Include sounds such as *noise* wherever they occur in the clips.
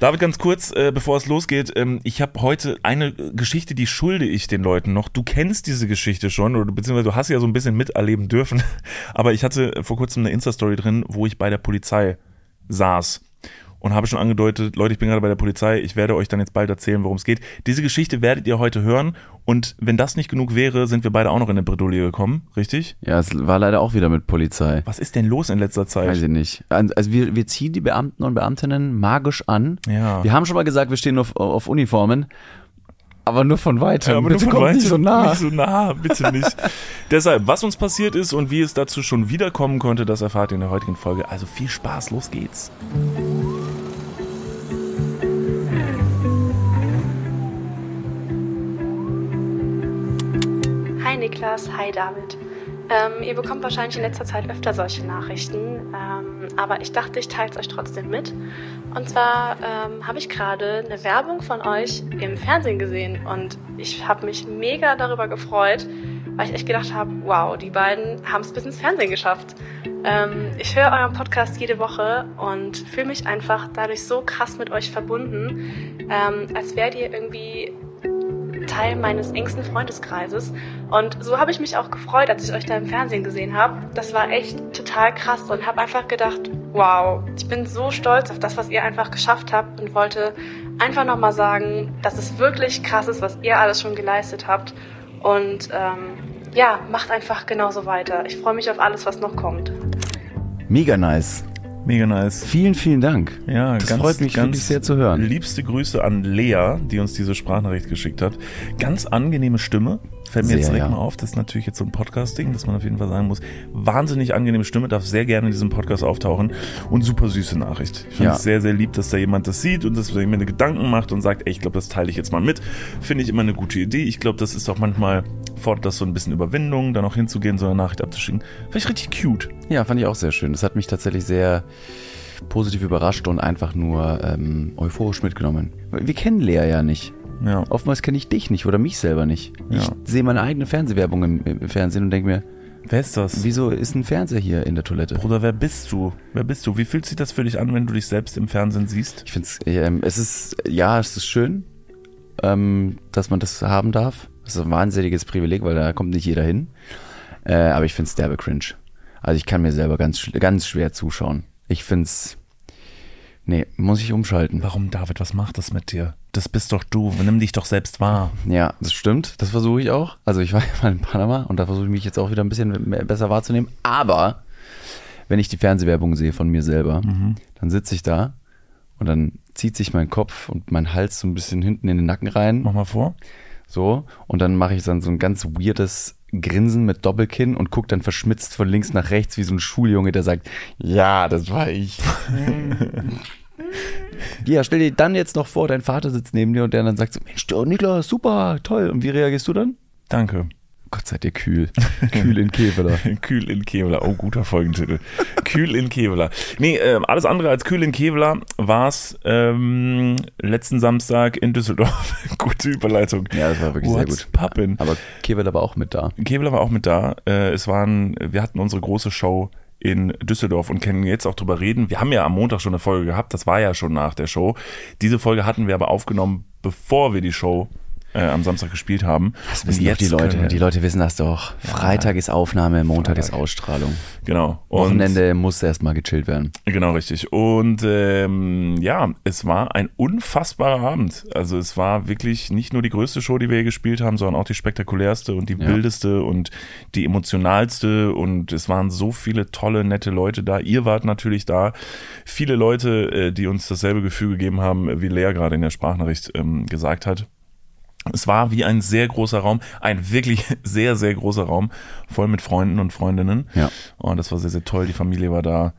David, ganz kurz, äh, bevor es losgeht, ähm, ich habe heute eine Geschichte, die schulde ich den Leuten noch. Du kennst diese Geschichte schon, oder beziehungsweise du hast sie ja so ein bisschen miterleben dürfen. *laughs* Aber ich hatte vor kurzem eine Insta-Story drin, wo ich bei der Polizei saß und habe schon angedeutet, Leute, ich bin gerade bei der Polizei, ich werde euch dann jetzt bald erzählen, worum es geht. Diese Geschichte werdet ihr heute hören und wenn das nicht genug wäre, sind wir beide auch noch in eine Bredouille gekommen, richtig? Ja, es war leider auch wieder mit Polizei. Was ist denn los in letzter Zeit? Weiß ich nicht. Also wir, wir ziehen die Beamten und Beamtinnen magisch an. Ja. Wir haben schon mal gesagt, wir stehen auf, auf Uniformen. Aber nur von weitem. Ja, aber Bitte nur von nicht so nah. Nicht so nah, bitte nicht. *laughs* Deshalb, was uns passiert ist und wie es dazu schon wiederkommen konnte, das erfahrt ihr in der heutigen Folge. Also viel Spaß, los geht's. Niklas, hi David. Ähm, ihr bekommt wahrscheinlich in letzter Zeit öfter solche Nachrichten, ähm, aber ich dachte, ich teile es euch trotzdem mit. Und zwar ähm, habe ich gerade eine Werbung von euch im Fernsehen gesehen und ich habe mich mega darüber gefreut, weil ich echt gedacht habe, wow, die beiden haben es bis ins Fernsehen geschafft. Ähm, ich höre euren Podcast jede Woche und fühle mich einfach dadurch so krass mit euch verbunden, ähm, als wärt ihr irgendwie Teil meines engsten Freundeskreises. Und so habe ich mich auch gefreut, als ich euch da im Fernsehen gesehen habe. Das war echt total krass und habe einfach gedacht, wow, ich bin so stolz auf das, was ihr einfach geschafft habt und wollte einfach nochmal sagen, dass es wirklich krass ist, was ihr alles schon geleistet habt. Und ähm, ja, macht einfach genauso weiter. Ich freue mich auf alles, was noch kommt. Mega nice. Mega nice. Vielen, vielen Dank. Ja, Das freut mich wirklich sehr zu hören. Liebste Grüße an Lea, die uns diese Sprachnachricht geschickt hat. Ganz angenehme Stimme. Fällt mir Sehr, jetzt direkt ja. mal auf, das ist natürlich jetzt so ein Podcast-Ding, das man auf jeden Fall sagen muss. Wahnsinnig angenehme Stimme, darf sehr gerne in diesem Podcast auftauchen und super süße Nachricht. Ich finde Ja. es sehr, sehr lieb, dass da jemand das sieht und dass da jemand Gedanken macht und sagt, ey, ich glaube, das teile ich jetzt mal mit. Finde ich immer eine gute Idee. Ich glaube, das ist auch manchmal, fordert das so ein bisschen Überwindung, dann auch hinzugehen, so eine Nachricht abzuschicken. Vielleicht richtig cute. Ja, fand ich auch sehr schön. Das hat mich tatsächlich sehr positiv überrascht und einfach nur ähm, euphorisch mitgenommen. Wir kennen Lea ja nicht. Ja. Oftmals kenne ich dich nicht oder mich selber nicht. Ich Ja. sehe meine eigene Fernsehwerbung im, im Fernsehen und denke mir, Wer ist das? wieso ist ein Fernseher hier in der Toilette? Bruder, wer bist du? Wer bist du? Wie fühlt sich das für dich an, wenn du dich selbst im Fernsehen siehst? Ich finde es, ähm, es ist, ja, es ist schön, ähm, dass man das haben darf. Das ist ein wahnsinniges Privileg, weil da kommt nicht jeder hin. Äh, aber ich finde es derbe cringe. Also ich kann mir selber ganz, ganz schwer zuschauen. Ich finde es, nee, muss ich umschalten. Warum, David, was macht das mit dir? Das bist doch du. Nimm dich doch selbst wahr. Ja, das stimmt. Das versuche ich auch. Also ich war *laughs* ja mal in Panama und da versuche ich mich jetzt auch wieder ein bisschen mehr, besser wahrzunehmen. Aber wenn ich die Fernsehwerbung sehe von mir selber, dann sitze ich da und dann zieht sich mein Kopf und mein Hals so ein bisschen hinten in den Nacken rein. Mach mal vor. So. Und dann mache ich dann so ein ganz weirdes Grinsen mit Doppelkinn und gucke dann verschmitzt von links nach rechts wie so ein Schuljunge, der sagt, ja, das war ich. *laughs* *laughs* ja, stell dir dann jetzt noch vor, dein Vater sitzt neben dir und der dann sagt so, Mensch, du, Niklas, super, toll. Und wie reagierst du dann? Danke. Gott seid ihr kühl. kühl in Keveler. *laughs* Kühl in Kevlar. Oh, guter Folgentitel. Kühl in Kevlar. Nee, äh, alles andere als Kühl in Kevlar war es ähm, letzten Samstag in Düsseldorf. *laughs* Gute Überleitung. Ja, das war wirklich sehr What's gut. Poppin'? Aber Keveler war auch mit da. Kevlar war auch mit da. Äh, es waren, wir hatten unsere große Show in Düsseldorf und können jetzt auch drüber reden. Wir haben ja am Montag schon eine Folge gehabt, das war ja schon nach der Show. Diese Folge hatten wir aber aufgenommen, bevor wir die Show äh, am Samstag gespielt haben. Das wissen doch die Leute. Die Leute wissen das doch. Freitag ist Aufnahme, Montag ist Freitag. Ausstrahlung. Genau. Und Wochenende muss erstmal gechillt werden. Genau, richtig. Und ähm, ja, es war ein unfassbarer Abend. Also es war wirklich nicht nur die größte Show, die wir hier gespielt haben, sondern auch die spektakulärste und die Ja. wildeste und die emotionalste. Und es waren so viele tolle, nette Leute da. Ihr wart natürlich da. Viele Leute, äh, die uns dasselbe Gefühl gegeben haben, wie Lea gerade in der Sprachnachricht ähm, gesagt hat. Es war wie ein sehr großer Raum, ein wirklich *laughs* sehr, sehr großer Raum, voll mit Freunden und Freundinnen. Ja. Und das war sehr, sehr toll. Die Familie war da.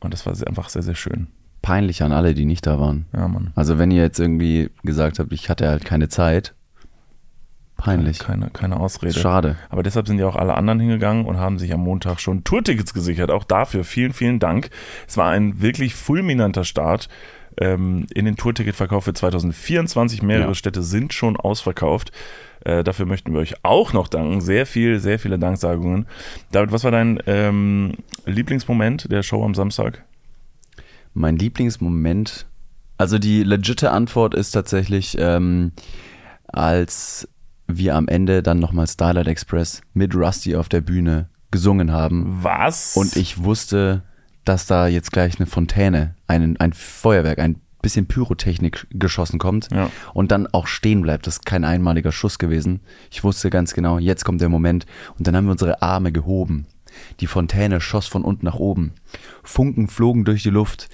Und das war sehr, einfach sehr, sehr schön. Peinlich an alle, die nicht da waren. Ja, Mann. Also wenn ihr jetzt irgendwie gesagt habt, ich hatte halt keine Zeit, peinlich. Keine, keine Ausrede. Schade. Aber deshalb sind ja auch alle anderen hingegangen und haben sich am Montag schon Tourtickets gesichert. Auch dafür vielen, vielen Dank. Es war ein wirklich fulminanter Start ähm, in den Tourticketverkauf für 2024. Mehrere Ja. Städte sind schon ausverkauft. Äh, dafür möchten wir euch auch noch danken. Sehr viel, sehr viele Danksagungen. David, was war dein ähm, Lieblingsmoment der Show am Samstag? Mein Lieblingsmoment Also die legitime Antwort ist tatsächlich, ähm, als wir am Ende dann nochmal Starlight Express mit Rusty auf der Bühne gesungen haben Was? und ich wusste, dass da jetzt gleich eine Fontäne, ein, ein Feuerwerk, ein bisschen Pyrotechnik geschossen kommt Ja. und dann auch stehen bleibt. Das ist kein einmaliger Schuss gewesen. Ich wusste ganz genau, jetzt kommt der Moment und dann haben wir unsere Arme gehoben. Die Fontäne schoss von unten nach oben. Funken flogen durch die Luft.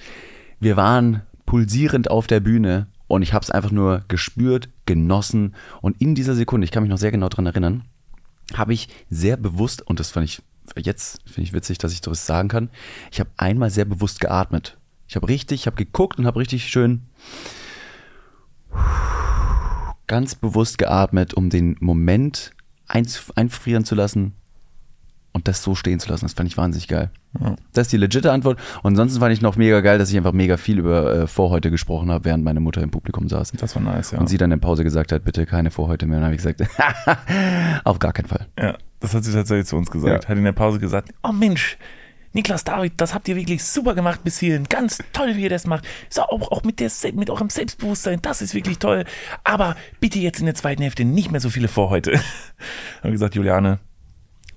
Wir waren pulsierend auf der Bühne und ich habe es einfach nur gespürt, genossen und in dieser Sekunde, ich kann mich noch sehr genau dran erinnern, habe ich sehr bewusst, und das fand ich jetzt, finde ich witzig, dass ich das sagen kann, ich habe einmal sehr bewusst geatmet. Ich habe richtig, ich habe geguckt und habe richtig schön ganz bewusst geatmet, um den Moment einf- einfrieren zu lassen und das so stehen zu lassen. Das fand ich wahnsinnig geil. Das ist die legitime Antwort. Und ansonsten fand ich noch mega geil, dass ich einfach mega viel über äh, Vorhäute gesprochen habe, während meine Mutter im Publikum saß. das war nice, ja. Und sie dann in Pause gesagt hat, bitte keine Vorhäute mehr. Und dann habe ich gesagt, *laughs* auf gar keinen Fall. Ja, das hat sie tatsächlich zu uns gesagt. Ja. Hat in der Pause gesagt, oh Mensch, Niklas David, das habt ihr wirklich super gemacht bis hierhin. Ganz toll, wie ihr das macht. So, auch, auch mit, der, mit eurem Selbstbewusstsein, das ist wirklich toll. Aber bitte jetzt in der zweiten Hälfte nicht mehr so viele Vorhäute. *laughs* Haben gesagt, Juliane,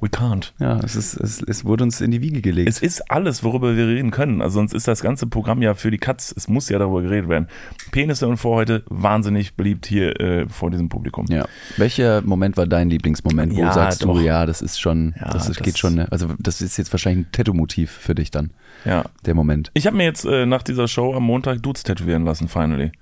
we can't. Ja, es, ist, es, es wurde uns in die Wiege gelegt. Es ist alles, worüber wir reden können. Also sonst ist das ganze Programm ja für die Katz. Es muss ja darüber geredet werden. Penisse und Vorhäute, wahnsinnig beliebt hier äh, vor diesem Publikum. ja. Welcher Moment war dein Lieblingsmoment? Wo Ja, sagst doch. du, ja, das ist schon, Ja, das, ist, das- geht schon, ne? also das ist jetzt wahrscheinlich ein Tattoo-Motiv für dich dann, Ja. der Moment. Ich habe mir jetzt äh, nach dieser Show am Montag Dudes tätowieren lassen, finally.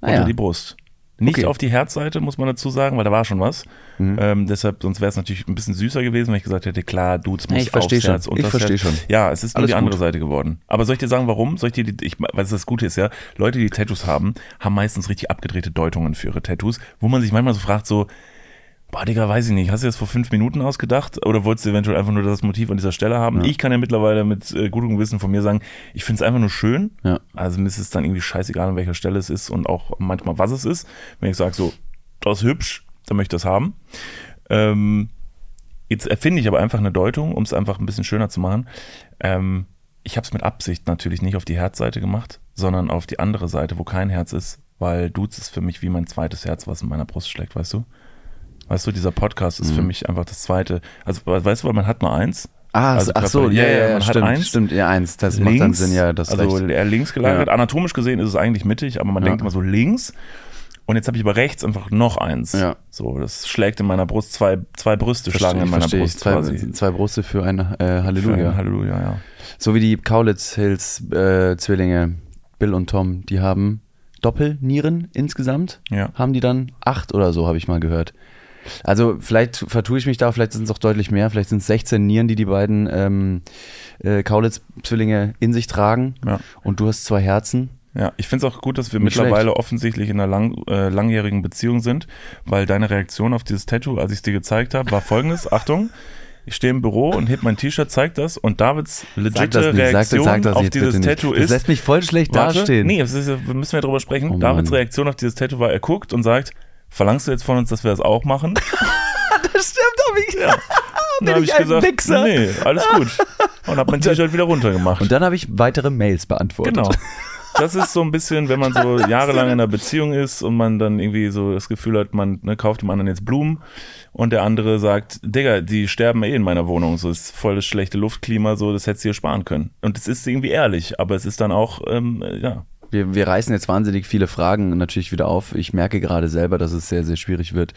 Ah, Unter ja. die Brust. Nicht Okay. auf die Herzseite, muss man dazu sagen, weil da war schon was. Mhm. Ähm, deshalb, sonst wäre es natürlich ein bisschen süßer gewesen, wenn ich gesagt hätte, klar, Dudes muss ich aufs schon. Herz, Ich unters versteh Herz. schon. Ja, es ist nur Alles die andere gut. Seite geworden. Aber soll ich dir sagen, warum? Soll ich dir die, ich, weil es das Gute ist, ja, Leute, die Tattoos haben, haben meistens richtig abgedrehte Deutungen für ihre Tattoos, wo man sich manchmal so fragt, so, boah, Digga, weiß ich nicht, hast du das vor fünf Minuten ausgedacht oder wolltest du eventuell einfach nur das Motiv an dieser Stelle haben? Ja. Ich kann ja mittlerweile mit äh, gutem Gewissen von mir sagen, ich finde es einfach nur schön. Ja. Also mir ist es dann irgendwie scheißegal, an welcher Stelle es ist und auch manchmal, was es ist. Wenn ich sage, so, das ist hübsch, dann möchte ich das haben. Ähm, jetzt erfinde ich aber einfach eine Deutung, um es einfach ein bisschen schöner zu machen. Ähm, ich habe es mit Absicht natürlich nicht auf die Herzseite gemacht, sondern auf die andere Seite, wo kein Herz ist, weil Dudes ist für mich wie mein zweites Herz, was in meiner Brust schlägt, weißt du? Weißt du, dieser Podcast ist für Mhm. mich einfach das zweite. Also, weißt du, weil man hat nur eins. Ah, Also ach so, ja, Ja, ja, ja, man hat stimmt, eins. stimmt, ja, eins, das macht dann Sinn, ja, das also recht. links gelagert. Ja. Anatomisch gesehen ist es eigentlich mittig, aber man Ja. denkt immer so links. Und jetzt habe ich aber rechts einfach noch eins. Ja. So, das schlägt in meiner Brust, zwei, zwei Brüste schlagen in meiner verstehe, Brust zwei, quasi. zwei Brüste für ein äh, Halleluja. Für- Halleluja, ja. So wie die Kaulitz Hills äh, Zwillinge, Bill und Tom, die haben Doppelnieren insgesamt. Ja. Haben die dann acht oder so, habe ich mal gehört. Also vielleicht vertue ich mich da, vielleicht sind es auch deutlich mehr, vielleicht sind es 16 Nieren, die die beiden ähm, äh, Kaulitz-Zwillinge in sich tragen. Ja. Und du hast zwei Herzen. Ja, ich finde es auch gut, dass wir Nicht mittlerweile offensichtlich in einer lang, äh, langjährigen Beziehung sind, weil deine Reaktion auf dieses Tattoo, als ich es dir gezeigt habe, war folgendes. *laughs* Achtung, ich stehe im Büro und heb mein T-Shirt, zeig das und Davids legitime Reaktion auf jetzt dieses bitte nicht. Tattoo Das ist, lässt mich voll schlecht Warte, dastehen. Nee, das ist, ja- müssen wir drüber sprechen. Oh Davids. Reaktion auf dieses Tattoo war, er guckt und sagt, verlangst du jetzt von uns, dass wir das auch machen? *laughs* das stimmt doch nicht. Ja. Und *laughs* dann ich ich ein gesagt, Wichser? nee, alles gut. Und habe mein *laughs* T-Shirt wieder runtergemacht. Und dann habe ich weitere Mails beantwortet. Genau. Das ist so ein bisschen, wenn man so jahrelang in einer Beziehung ist und man dann irgendwie so das Gefühl hat, man ne, kauft dem anderen jetzt Blumen und der andere sagt, Digga, die sterben eh in meiner Wohnung, so ist voll das schlechte Luftklima, so das hättest du dir sparen können. Und es ist irgendwie ehrlich, aber es ist dann auch, ähm, ja, Wir, wir reißen jetzt wahnsinnig viele Fragen natürlich wieder auf. Ich merke gerade selber, dass es sehr, sehr schwierig wird,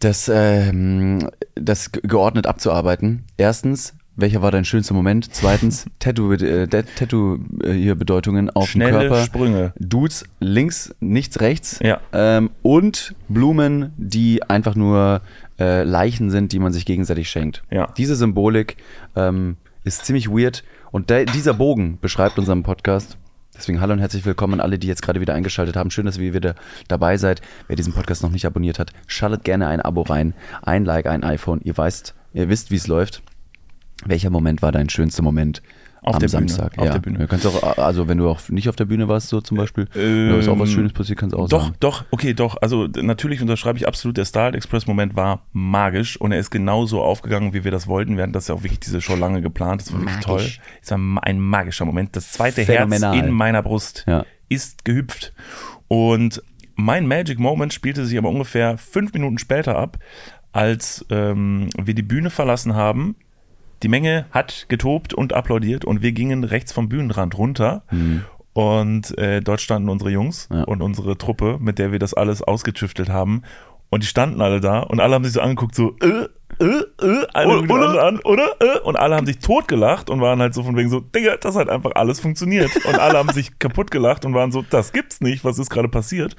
das, ähm, das ge- geordnet abzuarbeiten. Erstens, welcher war dein schönster Moment? Zweitens, *laughs* Tattoo, äh, Tattoo äh, hier Bedeutungen auf schnelle dem Körper. Sprünge. Dudes links, nichts rechts. Ja. Ähm, und Blumen, die einfach nur äh, Leichen sind, die man sich gegenseitig schenkt. Ja. Diese Symbolik ähm, ist ziemlich weird. Und der, dieser Bogen beschreibt unseren Podcast. Deswegen hallo und herzlich willkommen an alle, die jetzt gerade wieder eingeschaltet haben. Schön, dass ihr wieder dabei seid. Wer diesen Podcast noch nicht abonniert hat, schaltet gerne ein Abo rein. Ein Like, ein iPhone. Ihr weißt, ihr wisst, wie es läuft. Welcher Moment war dein schönster Moment Auf am der Bühne, Samstag? auf ja. der Bühne. Du kannst auch, also wenn du auch nicht auf der Bühne warst, so zum Beispiel, Ähm, da ist auch was Schönes passiert, kannst du auch Doch, sagen. doch, okay, doch. Also natürlich unterschreibe ich absolut, der Starlight Express Moment war magisch und er ist genauso aufgegangen, wie wir das wollten. Wir hatten das ja auch wirklich diese Show lange geplant. Das war wirklich Magisch. toll. Es war ein magischer Moment. Das zweite Phänomenal. Herz in meiner Brust Ja. ist gehüpft. Und mein Magic Moment spielte sich aber ungefähr fünf Minuten später ab, als ähm, wir die Bühne verlassen haben. Die Menge hat getobt und applaudiert und wir gingen rechts vom Bühnenrand runter. Und äh, dort standen unsere Jungs Ja. und unsere Truppe, mit der wir das alles ausgetüftelt haben. Und die standen alle da und alle haben sich so angeguckt, so, äh, äh, äh, eine Oder- andere an, oder? Äh, und alle haben sich totgelacht und waren halt so von wegen so, Digga, das hat einfach alles funktioniert. Und alle haben sich kaputt gelacht und waren so, das gibt's nicht, was ist gerade passiert?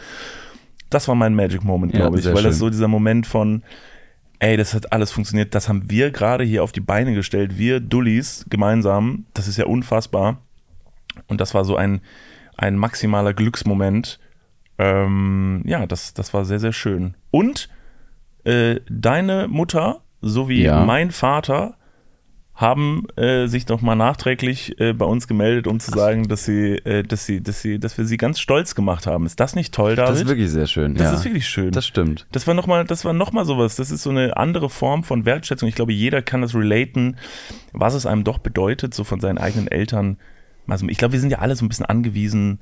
Das war mein Magic Moment, Ja, glaube ich, sehr weil das schön. so dieser Moment von, ey, das hat alles funktioniert, das haben wir gerade hier auf die Beine gestellt, wir Dullis gemeinsam, das ist ja unfassbar. Und das war so ein, ein maximaler Glücksmoment. Ähm, ja, das, das war sehr, sehr schön. Und äh, deine Mutter sowie Ja. mein Vater haben äh, sich noch mal nachträglich äh, bei uns gemeldet, um zu sagen, dass sie, äh, dass sie, dass sie, dass wir sie ganz stolz gemacht haben. Ist das nicht toll, David? Das ist wirklich sehr schön. Das ja. ist wirklich schön. Das stimmt. Das war nochmal, das war noch mal sowas. Das ist so eine andere Form von Wertschätzung. Ich glaube, jeder kann das relaten, was es einem doch bedeutet, so von seinen eigenen Eltern. Also ich glaube, wir sind ja alle so ein bisschen angewiesen,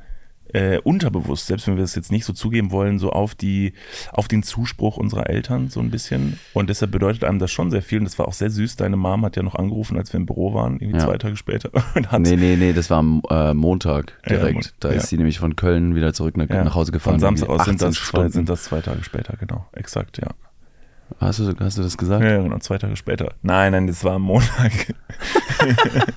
äh, unterbewusst, selbst wenn wir es jetzt nicht so zugeben wollen, so auf die, auf den Zuspruch unserer Eltern so ein bisschen. Und deshalb bedeutet einem das schon sehr viel. Und das war auch sehr süß. Deine Mom hat ja noch angerufen, als wir im Büro waren, irgendwie Ja. zwei Tage später. *laughs* Und hat, Nee, nee, nee, das war am äh, Montag Ja, direkt. Mon- da ja. ist sie nämlich von Köln wieder zurück nach, ja, nach Hause gefahren. Von Samstag aus sind 18 das, zwei, sind das zwei Tage später, genau. Exakt, ja. Hast, du, hast du das gesagt? Ja, genau, zwei Tage später. Nein, nein, das war am Montag. *laughs*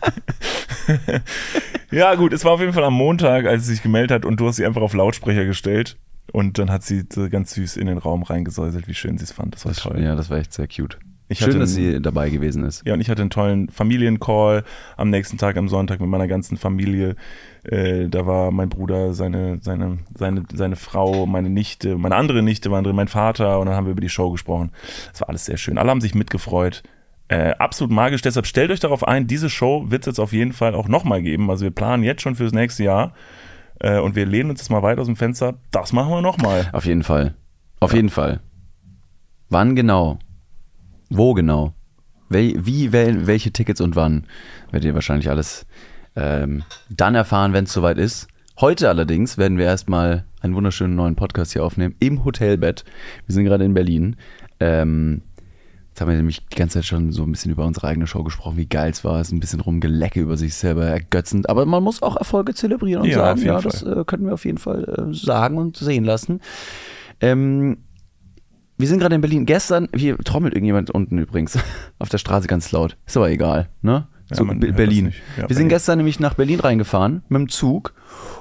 ja, gut, es war auf jeden Fall am Montag, als sie sich gemeldet hat und du hast sie einfach auf Lautsprecher gestellt. Und dann hat sie ganz süß in den Raum reingesäuselt, wie schön sie es fand. Das war Das, toll. ja, das war echt sehr cute. Ich Schön, dass einen- sie dabei gewesen ist. Ja, und ich hatte einen tollen Familiencall am nächsten Tag, am Sonntag mit meiner ganzen Familie. Äh, da war mein Bruder, seine, seine, seine, seine Frau, meine Nichte, meine andere Nichte waren drin, mein Vater und dann haben wir über die Show gesprochen. Das war alles sehr schön. Alle haben sich mitgefreut. Äh, absolut magisch. Deshalb stellt euch darauf ein, diese Show wird es jetzt auf jeden Fall auch nochmal geben. Also wir planen jetzt schon fürs nächste Jahr äh, und wir lehnen uns jetzt mal weit aus dem Fenster. Das machen wir nochmal. Auf jeden Fall. Auf jeden Fall. Wann genau? Wo genau? Wel wie, wel welche Tickets und wann? Werdet ihr wahrscheinlich alles ähm, dann erfahren, wenn es soweit ist. Heute allerdings werden wir erstmal einen wunderschönen neuen Podcast hier aufnehmen im Hotelbett. Wir sind gerade in Berlin. Ähm, jetzt haben wir nämlich die ganze Zeit schon so ein bisschen über unsere eigene Show gesprochen, wie geil es war. Es ist ein bisschen rumgelecke über sich selber ergötzend. Aber man muss auch Erfolge zelebrieren und Ja, sagen, ja, Fall. das äh, können wir auf jeden Fall äh, sagen und sehen lassen. Ähm, wir sind gerade in Berlin. Gestern, hier trommelt irgendjemand unten übrigens *laughs* auf der Straße ganz laut. Ist aber egal, ne? Ja, so, Berlin. Ja, wir sind gestern nämlich nach Berlin reingefahren mit dem Zug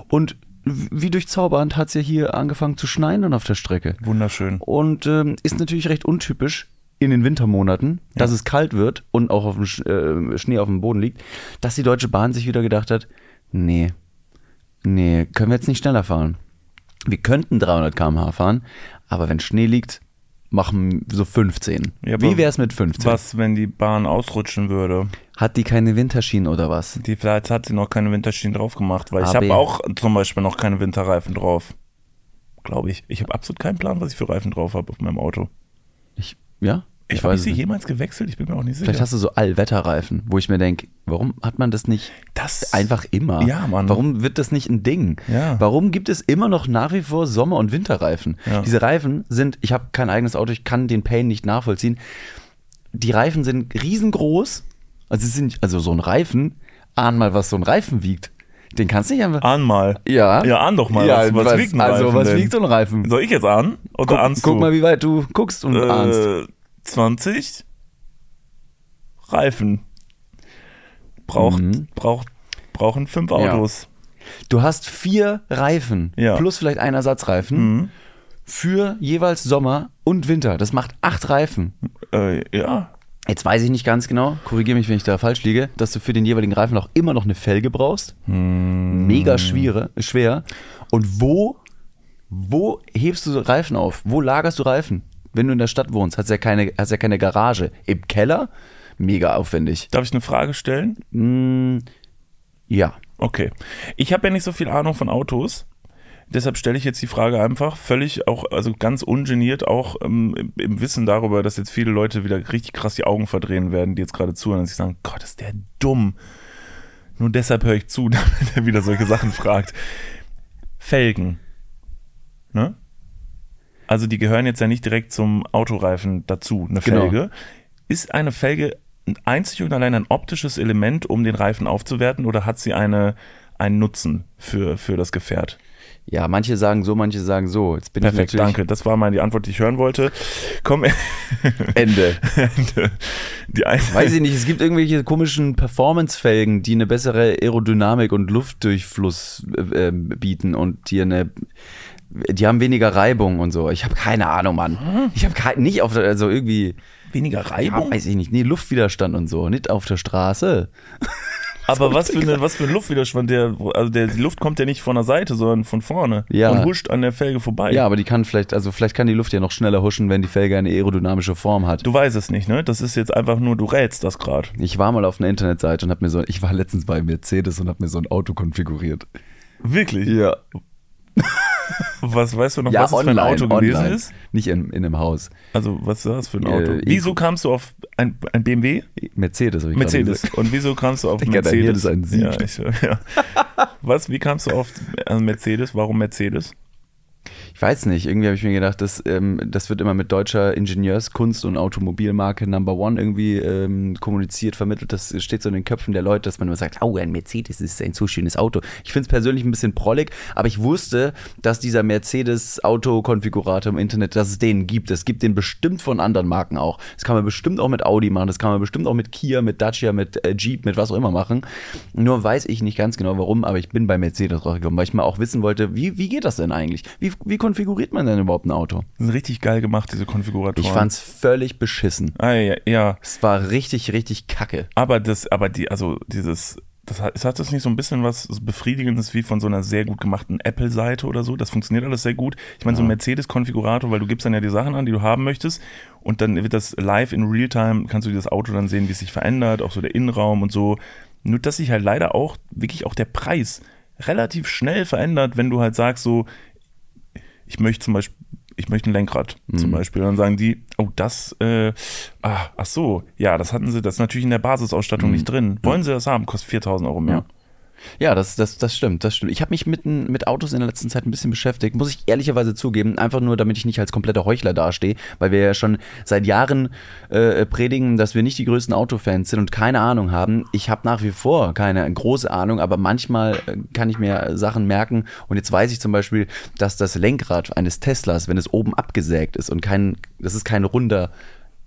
und wie durch Zauberhand hat es ja hier angefangen zu schneien dann auf der Strecke. Wunderschön. Und ähm, ist natürlich recht untypisch in den Wintermonaten, dass es kalt wird und auch auf dem Sch äh, Schnee auf dem Boden liegt, dass die Deutsche Bahn sich wieder gedacht hat, nee, nee, können wir jetzt nicht schneller fahren. Wir könnten 300 km/h fahren, aber wenn Schnee liegt, machen so 15. Ja, Wie wäre es mit 15? Was, wenn die Bahn ausrutschen würde? Hat die keine Winterschienen oder was? Die vielleicht hat sie noch keine Winterschienen drauf gemacht, weil ich Aber- habe auch zum Beispiel noch keine Winterreifen drauf. Glaube ich. Ich habe absolut keinen Plan, was ich für Reifen drauf habe auf meinem Auto. Ich, ja? Ich, habe sie nicht. jemals gewechselt? Ich bin mir auch nicht sicher. Vielleicht hast du so Allwetterreifen, wo ich mir denke, warum hat man das nicht das einfach immer? Ja, Mann. Warum wird das nicht ein Ding? Ja. Warum gibt es immer noch nach wie vor Sommer- und Winterreifen? Ja. Diese Reifen sind, ich habe kein eigenes Auto, ich kann den Pain nicht nachvollziehen. Die Reifen sind riesengroß. Also, sind, also so ein Reifen, ahn mal, was so ein Reifen wiegt. Den kannst du nicht einfach. Ahn mal. Ja. Ja, ahn doch mal. Ja, was, was, wiegt ein Also, Reifen was denn? wiegt so ein Reifen? Soll ich jetzt ahnen? Oder guck, ahnst guck du? mal, wie weit du guckst und ahnst. Äh, 20 Reifen. Braucht, Mhm. braucht, brauchen fünf Autos. Du hast vier Reifen Ja. plus vielleicht ein Ersatzreifen Mhm. für jeweils Sommer und Winter. Das macht acht Reifen. Äh, ja. Jetzt weiß ich nicht ganz genau, korrigiere mich, wenn ich da falsch liege, dass du für den jeweiligen Reifen auch immer noch eine Felge brauchst. Hm. Mega schwere, schwer. Und wo, wo hebst du Reifen auf? Wo lagerst du Reifen? Wenn du in der Stadt wohnst, hast ja keine, hast ja keine Garage. Im Keller? Mega aufwendig. Darf ich eine Frage stellen? Mm, ja. Okay. Ich habe ja nicht so viel Ahnung von Autos. Deshalb stelle ich jetzt die Frage einfach völlig auch, also ganz ungeniert, auch ähm, im, im Wissen darüber, dass jetzt viele Leute wieder richtig krass die Augen verdrehen werden, die jetzt gerade zuhören und sich sagen, Gott, ist der dumm. Nur deshalb höre ich zu, *laughs* damit er wieder solche Sachen fragt. Felgen. Ne? Also die gehören jetzt ja nicht direkt zum Autoreifen dazu, eine Genau. Felge. Ist eine Felge einzig und allein ein optisches Element, um den Reifen aufzuwerten, oder hat sie eine, einen Nutzen für, für das Gefährt? Ja, manche sagen so, manche sagen so. Jetzt bin Perfekt, ich danke. Das war mal die Antwort, die ich hören wollte. Komm, *laughs* Ende. die eine, Weiß ich nicht, es gibt irgendwelche komischen Performance-Felgen, die eine bessere Aerodynamik und Luftdurchfluss äh, ähm, bieten und die eine die haben weniger Reibung und so. Ich habe keine Ahnung, Mann. Ich habe nicht auf der, also irgendwie, weniger ja, Reibung? weiß ich nicht, nee, Luftwiderstand und so, nicht auf der Straße. *laughs* Aber was für, eine, was für ein Luftwiderstand, der, also der, die Luft kommt ja nicht von der Seite, sondern von vorne Ja. und huscht an der Felge vorbei. Ja, aber die kann vielleicht, also vielleicht kann die Luft ja noch schneller huschen, wenn die Felge eine aerodynamische Form hat. Du weißt es nicht, ne? Das ist jetzt einfach nur, du rätst das gerade. Ich war mal auf einer Internetseite und habe mir so, ich war letztens bei Mercedes und habe mir so ein Auto konfiguriert. Wirklich? Ja. Was weißt du noch, Ja, was es für ein online, Auto gewesen online. ist? Nicht in, in einem Haus. Also, was ist das für ein Äh, Auto? ich- wieso kamst du auf ein, ein BMW? Mercedes, habe ich Mercedes. Und wieso kamst du auf dein Mercedes? Hirn ist ein Sieb. Ja, ich, ja. Was, wie kamst du auf äh, Mercedes? Warum Mercedes? Weiß nicht, irgendwie habe ich mir gedacht, das, ähm, das wird immer mit deutscher Ingenieurskunst und Automobilmarke Number One irgendwie ähm, kommuniziert, vermittelt. Das steht so in den Köpfen der Leute, dass man immer sagt, oh, ein Mercedes ist ein so schönes Auto. Ich finde es persönlich ein bisschen prollig, aber ich wusste, dass dieser Mercedes-Auto-Konfigurator im Internet, dass es den gibt. Es gibt den bestimmt von anderen Marken auch. Das kann man bestimmt auch mit Audi machen, das kann man bestimmt auch mit Kia, mit Dacia, mit äh, Jeep, mit was auch immer machen. Nur weiß ich nicht ganz genau warum, aber ich bin bei Mercedes rausgekommen, weil ich mal auch wissen wollte, wie, wie geht das denn eigentlich? Wie, wie konfiguriert man denn überhaupt ein Auto? Das ist richtig geil gemacht, diese Konfiguratoren. Ich fand's völlig beschissen. Ah, ja, ja. Es war richtig, richtig kacke. Aber das, aber die, also dieses, das hat, es hat das nicht so ein bisschen was Befriedigendes wie von so einer sehr gut gemachten Apple-Seite oder so. Das funktioniert alles sehr gut. Ich meine, so ein Mercedes-Konfigurator, weil du gibst dann ja die Sachen an, die du haben möchtest. Und dann wird das live in Realtime, kannst du das Auto dann sehen, wie es sich verändert, auch so der Innenraum und so. Nur, dass sich halt leider auch, wirklich auch der Preis relativ schnell verändert, wenn du halt sagst, so, ich möchte zum Beispiel, ich möchte ein Lenkrad zum Beispiel. Und dann sagen die, oh, das, äh, ah, ach so, ja, das hatten sie, das ist natürlich in der Basisausstattung nicht drin. Wollen sie das haben? Kostet 4000 Euro mehr. Ja. Ja, das, das, das stimmt, das stimmt. Ich habe mich mit, mit Autos in der letzten Zeit ein bisschen beschäftigt, muss ich ehrlicherweise zugeben, einfach nur, damit ich nicht als kompletter Heuchler dastehe, weil wir ja schon seit Jahren äh, predigen, dass wir nicht die größten Autofans sind und keine Ahnung haben. Ich habe nach wie vor keine große Ahnung, aber manchmal äh, kann ich mir Sachen merken und jetzt weiß ich zum Beispiel, dass das Lenkrad eines Teslas, wenn es oben abgesägt ist und kein, das ist kein runder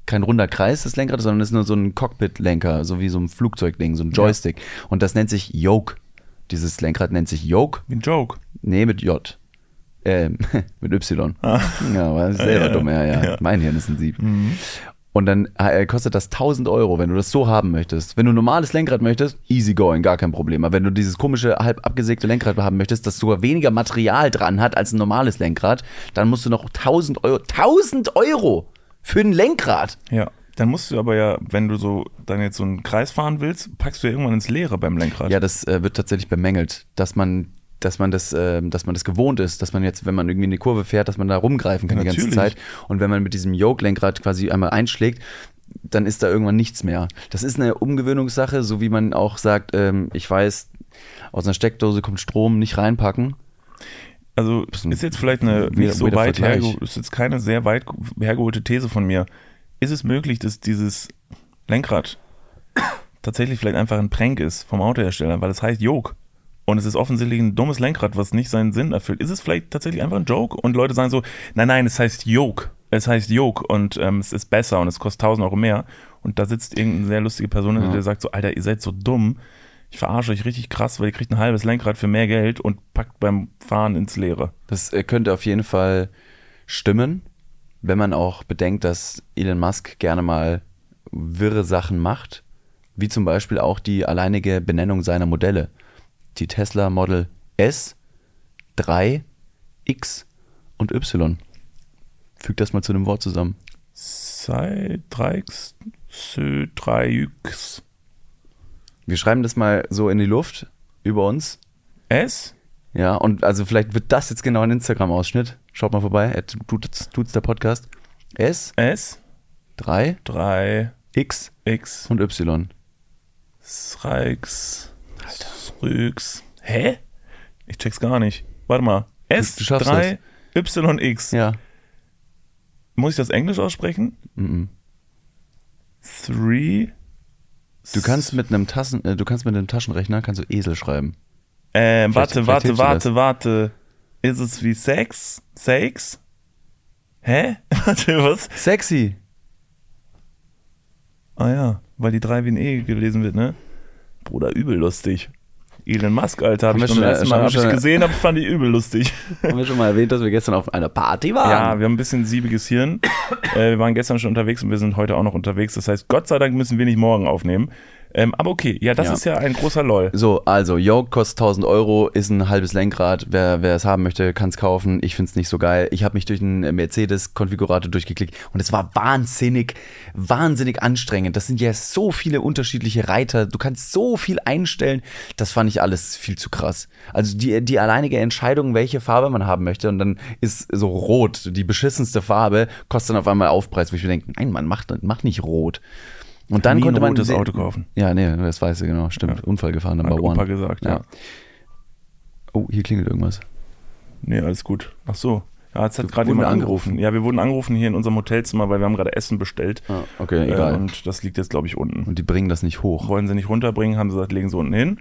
kein runder Kreis, das Lenkrad, sondern es ist nur so ein Cockpit-Lenker, so wie so ein Flugzeugding, so ein Joystick. Und das nennt sich Yoke. Dieses Lenkrad nennt sich Yoke. Ein Joke. Nee, mit J. Ähm, *laughs* mit Y. Ja, war selber Ah. Ja, dumm, ja, ja. ja. Mhm. Mein Hirn ist ein Sieb. Und dann äh, kostet das 1000 Euro, wenn du das so haben möchtest. Wenn du ein normales Lenkrad möchtest, easy going, gar kein Problem. Aber wenn du dieses komische, halb abgesägte Lenkrad haben möchtest, das sogar weniger Material dran hat als ein normales Lenkrad, dann musst du noch 1000 Euro, 1000 Euro für ein Lenkrad. Ja. Dann musst du aber ja, wenn du so dann jetzt so einen Kreis fahren willst, packst du ja irgendwann ins Leere beim Lenkrad. Ja, das äh, wird tatsächlich bemängelt, dass man, dass man das, äh, dass man das gewohnt ist, dass man jetzt, wenn man irgendwie eine Kurve fährt, dass man da rumgreifen kann die ganze Natürlich. Zeit. Und wenn man mit diesem Yoke-Lenkrad quasi einmal einschlägt, dann ist da irgendwann nichts mehr. Das ist eine Umgewöhnungssache, so wie man auch sagt, ähm, ich weiß, aus einer Steckdose kommt Strom, nicht reinpacken. Also ist jetzt vielleicht eine nicht so weit hergeholte, ist jetzt keine sehr weit hergeholte These von mir. Ist es möglich, dass dieses Lenkrad tatsächlich vielleicht einfach ein Prank ist vom Autohersteller, weil es heißt Yoke und es ist offensichtlich ein dummes Lenkrad, was nicht seinen Sinn erfüllt. Ist es vielleicht tatsächlich einfach ein Joke und Leute sagen so, nein, nein, es heißt Yoke, es heißt Yoke und ähm, es ist besser und es kostet 1000 Euro mehr und da sitzt irgendeine sehr lustige Person, Ja. der sagt so, Alter, ihr seid so dumm. Ich verarsche euch richtig krass, weil ihr kriegt ein halbes Lenkrad für mehr Geld und packt beim Fahren ins Leere. Das äh, könnte auf jeden Fall stimmen, wenn man auch bedenkt, dass Elon Musk gerne mal wirre Sachen macht, wie zum Beispiel auch die alleinige Benennung seiner Modelle. Die Tesla Model S, 3, X und Y. Füg das mal zu einem Wort zusammen. Sei 3x, 3x. Wir schreiben das mal so in die Luft über uns. S? Ja, und also vielleicht wird das jetzt genau ein Instagram-Ausschnitt. Schaut mal vorbei, tut's, tut's der Podcast. S, S? 3, 3, X X, und Y. 3x, 3x. Hä? Ich check's gar nicht. warte mal. du schaffst S3YX. Ja. Muss ich das Englisch aussprechen? Mhm. Three. Du kannst mit einem Tassen, äh, du kannst mit einem Taschenrechner kannst du Esel schreiben. Ähm, Vielleicht- warte, vielleicht warte, warte, warte. Ist es wie Sex? Sex? Hä? *laughs* Warte, was? Sexy. Ah ja, weil die 3 wie ein E gelesen wird, ne? Bruder, übel lustig. Elon Musk, Alter, hab Haben ich beim schon- ersten Mal hab schon- gesehen, hab, fand ich übel lustig. *laughs* Haben wir schon mal erwähnt, dass wir gestern auf einer Party waren? Ja, wir haben ein bisschen siebiges Hirn. äh, wir waren gestern schon unterwegs und wir sind heute auch noch unterwegs. Das heißt, Gott sei Dank müssen wir nicht morgen aufnehmen. Ähm, aber okay, ja, das Ja. ist ja ein großer LOL. So, also, Yoke kostet 1000 Euro, ist ein halbes Lenkrad. Wer, wer es haben möchte, kann es kaufen. Ich finde es nicht so geil. Ich habe mich durch einen Mercedes-Konfigurator durchgeklickt und es war wahnsinnig, wahnsinnig anstrengend. Das sind ja so viele unterschiedliche Reiter. Du kannst so viel einstellen. Das fand ich alles viel zu krass. Also die, die alleinige Entscheidung, welche Farbe man haben möchte und dann ist so rot, die beschissenste Farbe, kostet dann auf einmal Aufpreis, wo ich mir denke, nein, man macht mach nicht rot. Und dann Nie ein konnte man rotes se- Auto kaufen. Ja, nee, das weiß ich genau, stimmt. Unfall gefahren, Hat Number Opa one. gesagt, ja. Oh, hier klingelt irgendwas. Nee, alles gut. Ach so. Ja, jetzt hat gerade jemand angerufen. angerufen? Ja, wir wurden angerufen hier in unserem Hotelzimmer, weil wir haben gerade Essen bestellt. Ah, okay, Äh, egal. und das liegt jetzt, glaube ich, unten. Und die bringen das nicht hoch. Wollen sie nicht runterbringen, haben sie gesagt, legen sie unten hin.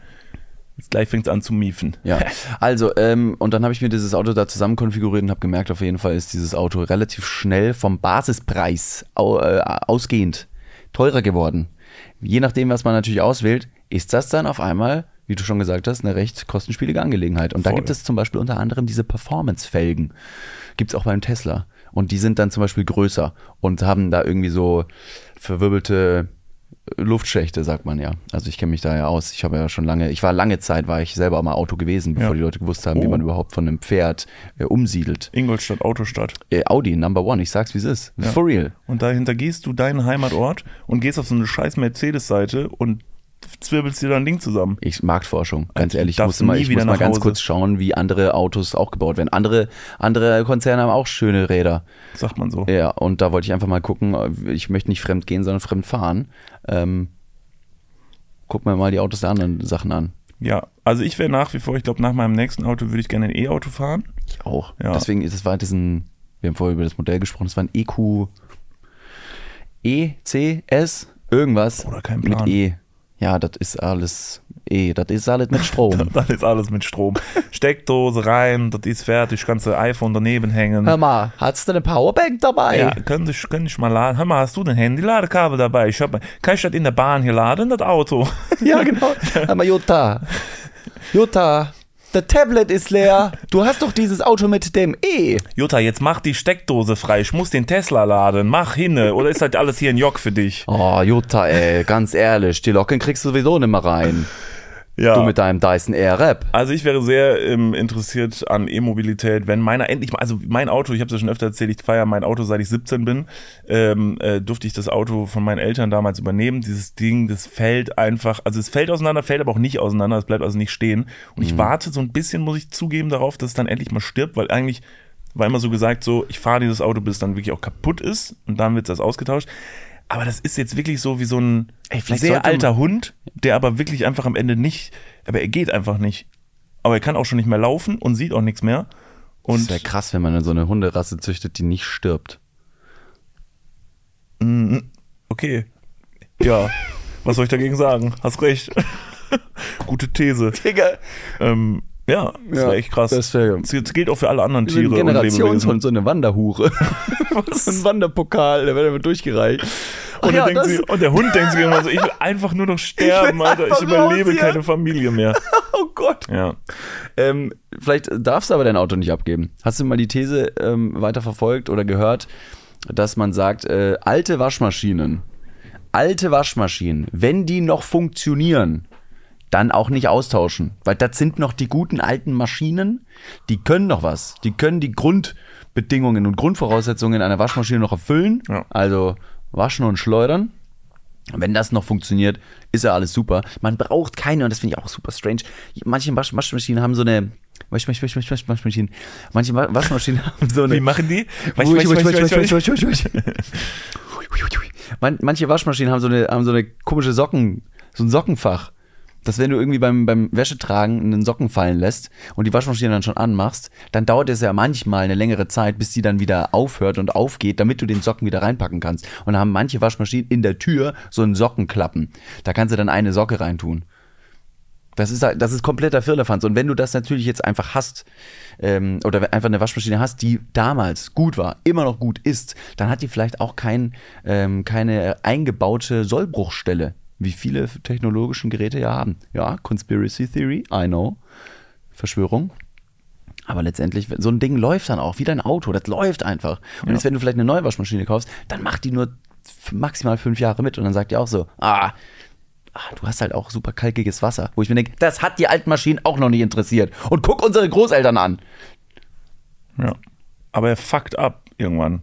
Jetzt gleich fängt es an zu miefen. Ja, *laughs* also, ähm, und dann habe ich mir dieses Auto da zusammen konfiguriert und habe gemerkt, auf jeden Fall ist dieses Auto relativ schnell vom Basispreis äh, ausgehend teurer geworden. Je nachdem, was man natürlich auswählt, ist das dann auf einmal, wie du schon gesagt hast, eine recht kostenspielige Angelegenheit. Und da Voll. gibt es zum Beispiel unter anderem diese Performance-Felgen. Gibt es auch beim Tesla. Und die sind dann zum Beispiel größer und haben da irgendwie so verwirbelte Luftschächte, sagt man ja. Also ich kenne mich da ja aus. Ich habe ja schon lange, ich war lange Zeit, war ich selber mal Auto gewesen, bevor Ja. die Leute gewusst haben, wie Oh. man überhaupt von einem Pferd äh, umsiedelt. Ingolstadt, Autostadt. Äh, Audi, Number One, ich sag's wie es ist. Ja. For real. Und dahinter gehst du deinen Heimatort und gehst auf so eine scheiß Mercedes-Seite und zwirbelst dir dann Ding zusammen. Ich Marktforschung, ganz Also, ehrlich. Ich muss mal, ich muss mal ganz Hause. kurz schauen, wie andere Autos auch gebaut werden. Andere, andere Konzerne haben auch schöne Räder. Sagt man so. Ja, und da wollte ich einfach mal gucken. Ich möchte nicht fremd gehen, sondern fremd fahren. Ähm, guck mir mal die Autos der anderen Sachen an. Ja, also ich wäre nach wie vor, ich glaube, nach meinem nächsten Auto würde ich gerne ein E-Auto fahren. Ich auch. Ja. Deswegen ist es war diesen, wir haben vorher über das Modell gesprochen, es war ein EQ E, C, S, irgendwas Oder kein mit Plan. E. Ja, das ist alles E, das ist alles mit Strom. *laughs* Dann ist alles mit Strom. Steckdose rein, das ist fertig, kannst du iPhone daneben hängen. Hör mal, hast du eine Powerbank dabei? Ja, könnte ich, könnte ich mal laden. Hör mal, hast du ein Handy-Ladekabel dabei? Ich hab, kann ich das in der Bahn hier laden, das Auto? *laughs* Ja, genau. *laughs* Hör mal, Jutta. Jutta, der Tablet ist leer. Du hast doch dieses Auto mit dem E. Jutta, jetzt mach die Steckdose frei. Ich muss den Tesla laden. Mach hinne. Oder ist das alles hier ein Jock für dich? Oh, Jutta, ey, ganz ehrlich, die Locken kriegst du sowieso nicht mehr rein. Ja. Du mit deinem Dyson Airwrap. Also ich wäre sehr ähm, interessiert an E-Mobilität, wenn meiner endlich mal, also mein Auto, ich habe es ja schon öfter erzählt, ich feiere mein Auto, seit ich 17 bin, ähm, äh, durfte ich das Auto von meinen Eltern damals übernehmen. Dieses Ding, das fällt einfach, also es fällt auseinander, fällt aber auch nicht auseinander, es bleibt also nicht stehen. Und ich warte so ein bisschen, muss ich zugeben, darauf, dass es dann endlich mal stirbt, weil eigentlich war immer so gesagt, so ich fahre dieses Auto, bis es dann wirklich auch kaputt ist und dann wird das ausgetauscht. Aber das ist jetzt wirklich so wie so ein Ey, sehr alter Hund, der aber wirklich einfach am Ende nicht, aber er geht einfach nicht. Aber er kann auch schon nicht mehr laufen und sieht auch nichts mehr. Das Und wäre krass, wenn man so eine Hunderasse züchtet, die nicht stirbt. okay, ja, was soll ich dagegen sagen? Hast recht. *laughs* Gute These. Digga. Ähm, ja, das Ja, wäre echt krass. das wär- das, gilt auch für alle anderen Tiere und Generationshund, so eine Wanderhure. *laughs* *laughs* so ein Wanderpokal, der wird immer durchgereicht. Und, ja, sich, und der Hund denkt sich immer so, ich will einfach nur noch *laughs* sterben, will Alter. Ich überlebe hier. keine Familie mehr. oh Gott. Ja. Ähm, vielleicht darfst du aber dein Auto nicht abgeben. Hast du mal die These ähm, weiter verfolgt oder gehört, dass man sagt, äh, alte Waschmaschinen, alte Waschmaschinen, wenn die noch funktionieren, dann auch nicht austauschen. Weil das sind noch die guten alten Maschinen, die können noch was. Die können die Grundbedingungen und Grundvoraussetzungen einer Waschmaschine noch erfüllen. Ja. Also waschen und schleudern. Wenn das noch funktioniert, ist ja alles super. Man braucht keine, und das finde ich auch super strange. Manche Wasch Waschmaschinen haben so eine. Wasch, Wasch, Wasch, Wasch, Wasch, Waschmaschinen. Manche Wa- Waschmaschinen haben so eine. Wie machen die? Manche Waschmaschinen haben so eine, haben so eine komische Socken, so ein Sockenfach. Dass wenn du irgendwie beim, beim Wäschetragen einen Socken fallen lässt und die Waschmaschine dann schon anmachst, dann dauert es ja manchmal eine längere Zeit, bis die dann wieder aufhört und aufgeht, damit du den Socken wieder reinpacken kannst. Und da haben manche Waschmaschinen in der Tür so einen Sockenklappen. Da kannst du dann eine Socke reintun. Das ist, das ist kompletter Firlefanz. Und wenn du das natürlich jetzt einfach hast, ähm, oder einfach eine Waschmaschine hast, die damals gut war, immer noch gut ist, dann hat die vielleicht auch kein, ähm, keine eingebaute Sollbruchstelle, wie viele technologischen Geräte ja haben. Ja, Conspiracy Theory, I know. Verschwörung. Aber letztendlich, so ein Ding läuft dann auch, wie dein Auto, das läuft einfach. Und jetzt, wenn du vielleicht eine neue Waschmaschine kaufst, dann macht die nur maximal fünf Jahre mit und dann sagt die auch so, ah, ah, du hast halt auch super kalkiges Wasser. Wo ich mir denke, das hat die alten Maschinen auch noch nicht interessiert. Und guck unsere Großeltern an. Ja. Aber er fuckt ab irgendwann.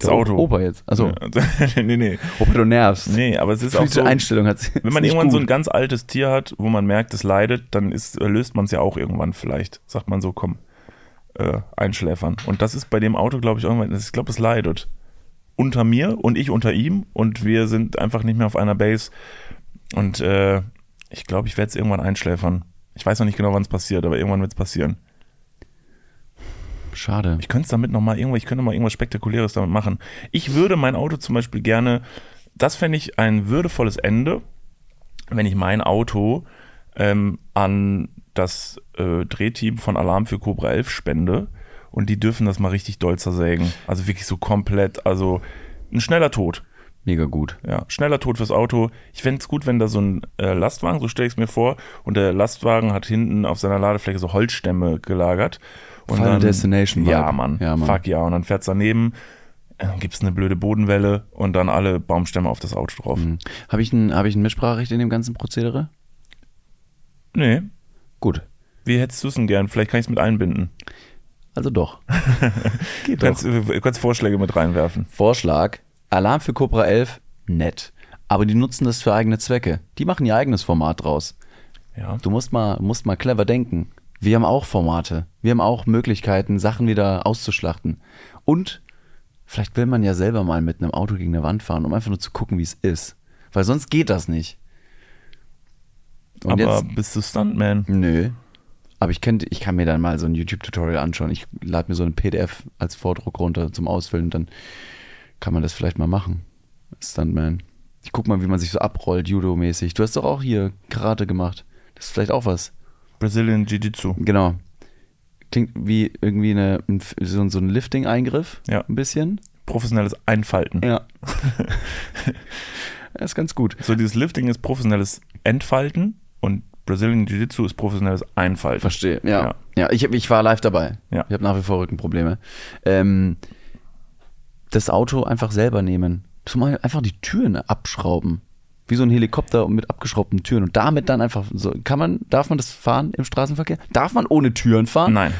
Das Der Auto. Opa jetzt. Also, Ja. *laughs* nee, nee. Opa, du nervst. Nee, aber es ist auch so, Einstellung hat wenn man irgendwann so ein ganz altes Tier hat, wo man merkt, es leidet, dann ist, äh, löst man es ja auch irgendwann vielleicht. Sagt man so, komm, äh, einschläfern. Und das ist bei dem Auto, glaube ich, irgendwann, ich glaube, es leidet. Unter mir und ich unter ihm und wir sind einfach nicht mehr auf einer Base. Und äh, ich glaube, ich werde es irgendwann einschläfern. Ich weiß noch nicht genau, wann es passiert, aber irgendwann wird es passieren. Schade. Ich könnte es damit noch mal irgendwas, ich könnte mal irgendwas Spektakuläres damit machen. Ich würde mein Auto zum Beispiel gerne, das fände ich ein würdevolles Ende, wenn ich mein Auto ähm, an das äh, Drehteam von Alarm für Cobra 11 spende und die dürfen das mal richtig doll zersägen. Also wirklich so komplett, also ein schneller Tod. Mega gut. Ja, schneller Tod fürs Auto. Ich fände es gut, wenn da so ein äh, Lastwagen, so stelle ich es mir vor, und der Lastwagen hat hinten auf seiner Ladefläche so Holzstämme gelagert. Und Final Destination Vibe. Ja, Mann. Ja, Mann. Fuck ja. Und dann fährt's daneben, äh, gibt's eine blöde Bodenwelle und dann alle Baumstämme auf das Auto drauf. Mhm. Habe ich, ein, hab ich ein Mitspracherecht in dem ganzen Prozedere? Nee, Gut. wie hättest du es denn gern? Vielleicht kann ich es mit einbinden. Also doch. *laughs* Geht kannst, du kannst Vorschläge mit reinwerfen. Vorschlag: Alarm für Cobra 11, nett. Aber die nutzen das für eigene Zwecke. Die machen ihr eigenes Format draus. Ja. Du musst mal, musst mal clever denken. Wir haben auch Formate. Wir haben auch Möglichkeiten, Sachen wieder auszuschlachten. Und vielleicht will man ja selber mal mit einem Auto gegen eine Wand fahren, um einfach nur zu gucken, wie es ist. Weil sonst geht das nicht. Und Aber jetzt, bist du Stuntman? nö. Aber ich, könnte, ich kann mir dann mal so ein YouTube-Tutorial anschauen. Ich lade mir so ein PDF als Vordruck runter zum Ausfüllen. Dann kann man das vielleicht mal machen. Stuntman. Ich guck mal, wie man sich so abrollt, Judo-mäßig. Du hast doch auch hier Karate gemacht. Das ist vielleicht auch was. Brazilian Jiu-Jitsu. Genau. Klingt wie irgendwie eine, ein, so, so ein Lifting-Eingriff. Ja. Ein bisschen. Professionelles Einfalten. Ja. *laughs* das ist ganz gut. So, dieses Lifting ist professionelles Entfalten und Brazilian Jiu-Jitsu ist professionelles Einfalten. Verstehe. Ja. Ja. Ja, ich, ich war live dabei. Ja. Ich habe nach wie vor Rückenprobleme. Ähm, das Auto einfach selber nehmen. Zumal einfach die Türen abschrauben. Wie so ein Helikopter mit abgeschraubten Türen. Und damit dann einfach so. Kann man, darf man das fahren im Straßenverkehr? Darf man ohne Türen fahren? Nein.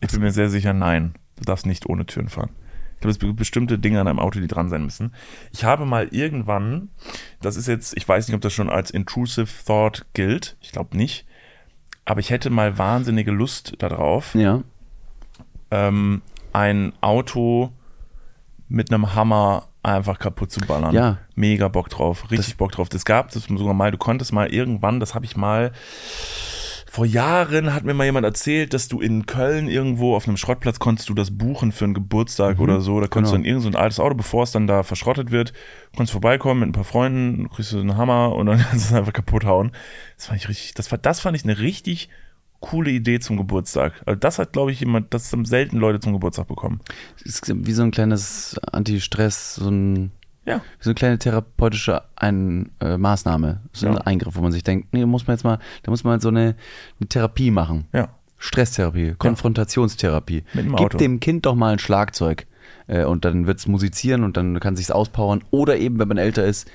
Ich bin mir sehr sicher, nein. Du darfst nicht ohne Türen fahren. Ich glaube, es gibt bestimmte Dinge an einem Auto, die dran sein müssen. Ich habe mal irgendwann, das ist jetzt, ich weiß nicht, ob das schon als intrusive thought gilt. Ich glaube nicht. Aber ich hätte mal wahnsinnige Lust darauf, Ja. ähm, ein Auto mit einem Hammer einfach kaputt zu ballern. Ja. Mega Bock drauf, richtig Bock drauf. Das gab es sogar mal, du konntest mal irgendwann, das habe ich mal vor Jahren hat mir mal jemand erzählt, dass du in Köln irgendwo auf einem Schrottplatz konntest du das buchen für einen Geburtstag oder so. Da konntest genau. du in irgendein so ein altes Auto, bevor es dann da verschrottet wird, konntest vorbeikommen mit ein paar Freunden, kriegst du einen Hammer und dann *laughs* kannst du es einfach kaputt hauen. Das fand ich richtig, das, war, das fand ich eine richtig coole Idee zum Geburtstag. Also das hat, glaube ich, jemand, das haben selten Leute zum Geburtstag bekommen. Es ist wie so ein kleines Anti-Stress, so ein Ja. So eine kleine therapeutische ein, äh, Maßnahme, so ein Ja. Eingriff, wo man sich denkt, nee, da muss man jetzt mal, da muss man so eine, eine Therapie machen. Ja. Stresstherapie, Konfrontationstherapie. Mit dem Gib Auto. dem Kind doch mal ein Schlagzeug äh, und dann wird's musizieren und dann kann sich's auspowern. Oder eben, wenn man älter ist,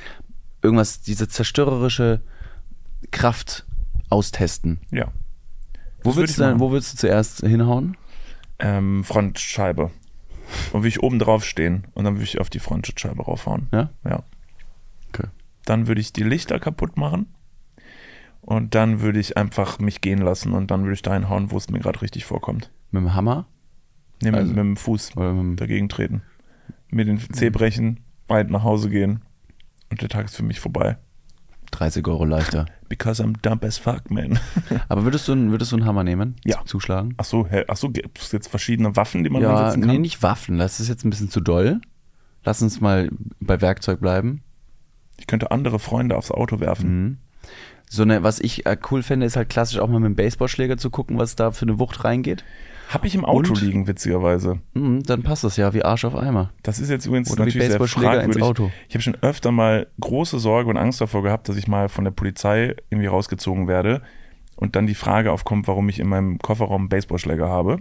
irgendwas, diese zerstörerische Kraft austesten. Ja. Wo willst, du denn, wo willst du zuerst hinhauen? Ähm, Frontscheibe. Und will ich oben drauf stehen und dann würde ich auf die Frontscheibe raufhauen. Ja? Ja. Okay. Dann würde ich die Lichter kaputt machen. Und dann würde ich einfach mich gehen lassen und dann würde ich dahin hauen, wo es mir gerade richtig vorkommt. Mit dem Hammer? Nee, mit, Also- mit dem Fuß mit dem, dagegen treten. Mir den Zeh brechen, weit nach Hause gehen und der Tag ist für mich vorbei. 30 Euro leichter. Because I'm dumb as fuck, man. *laughs* Aber würdest du, einen- würdest du einen Hammer nehmen? Ja. Zuschlagen? Ach so, ach so, gibt es jetzt verschiedene Waffen, die man Ja, einsetzen kann? nee, nicht Waffen. Das ist jetzt ein bisschen zu doll. Lass uns mal bei Werkzeug bleiben. Ich könnte andere Freunde aufs Auto werfen. Mhm. So eine, was ich äh, cool fände, ist halt klassisch auch mal mit dem Baseballschläger zu gucken, was da für eine Wucht reingeht. Hab ich im Auto Und? liegen, witzigerweise. Mhm, dann passt das ja wie Arsch auf Eimer. Das ist jetzt übrigens Oder natürlich sehr ins fragwürdig. Auto. Ich habe schon öfter mal große Sorge und Angst davor gehabt, dass ich mal von der Polizei irgendwie rausgezogen werde und dann die Frage aufkommt, warum ich in meinem Kofferraum einen Baseballschläger habe.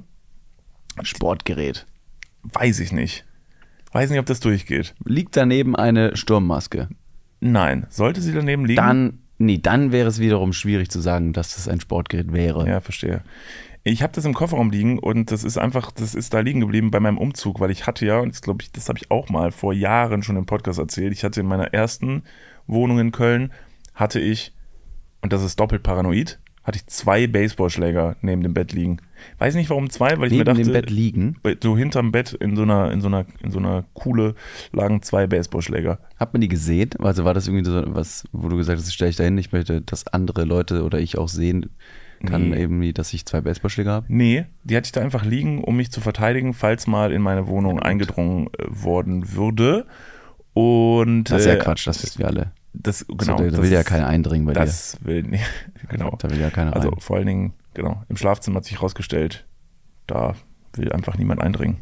Sportgerät. Weiß ich nicht. Weiß nicht, ob das durchgeht. Liegt daneben eine Sturmmaske. Nein. Sollte sie daneben liegen? Dann, nee, dann wäre es wiederum schwierig zu sagen, dass das ein Sportgerät wäre. Ja, verstehe. Ich habe das im Kofferraum liegen und das ist einfach, das ist da liegen geblieben bei meinem Umzug, weil ich hatte ja, und das glaube ich, das habe ich auch mal vor Jahren schon im Podcast erzählt, ich hatte in meiner ersten Wohnung in Köln, hatte ich, und das ist doppelt paranoid, hatte ich zwei Baseballschläger neben dem Bett liegen. Weiß nicht warum zwei, weil ich Neben mir dachte, dem Bett liegen. bei- so hinterm Bett in so einer, in so einer, in so einer Kuhle lagen zwei Baseballschläger. Hat man die gesehen? Also war das irgendwie so was, wo du gesagt hast, stelle ich da hin, ich möchte, dass andere Leute oder ich auch sehen kann, Nee. eben, dass ich zwei Baseballschläger habe? Nee, die hatte ich da einfach liegen, um mich zu verteidigen, falls mal in meine Wohnung eingedrungen äh, worden würde. Und Das ist ja äh, Quatsch, das wissen wir alle. Das, Genau, so, da das will ja keiner eindringen bei Das will *laughs* nee, genau. dir. Da will ja keiner Also rein. vor allen Dingen, genau, im Schlafzimmer hat sich herausgestellt, da will einfach niemand eindringen.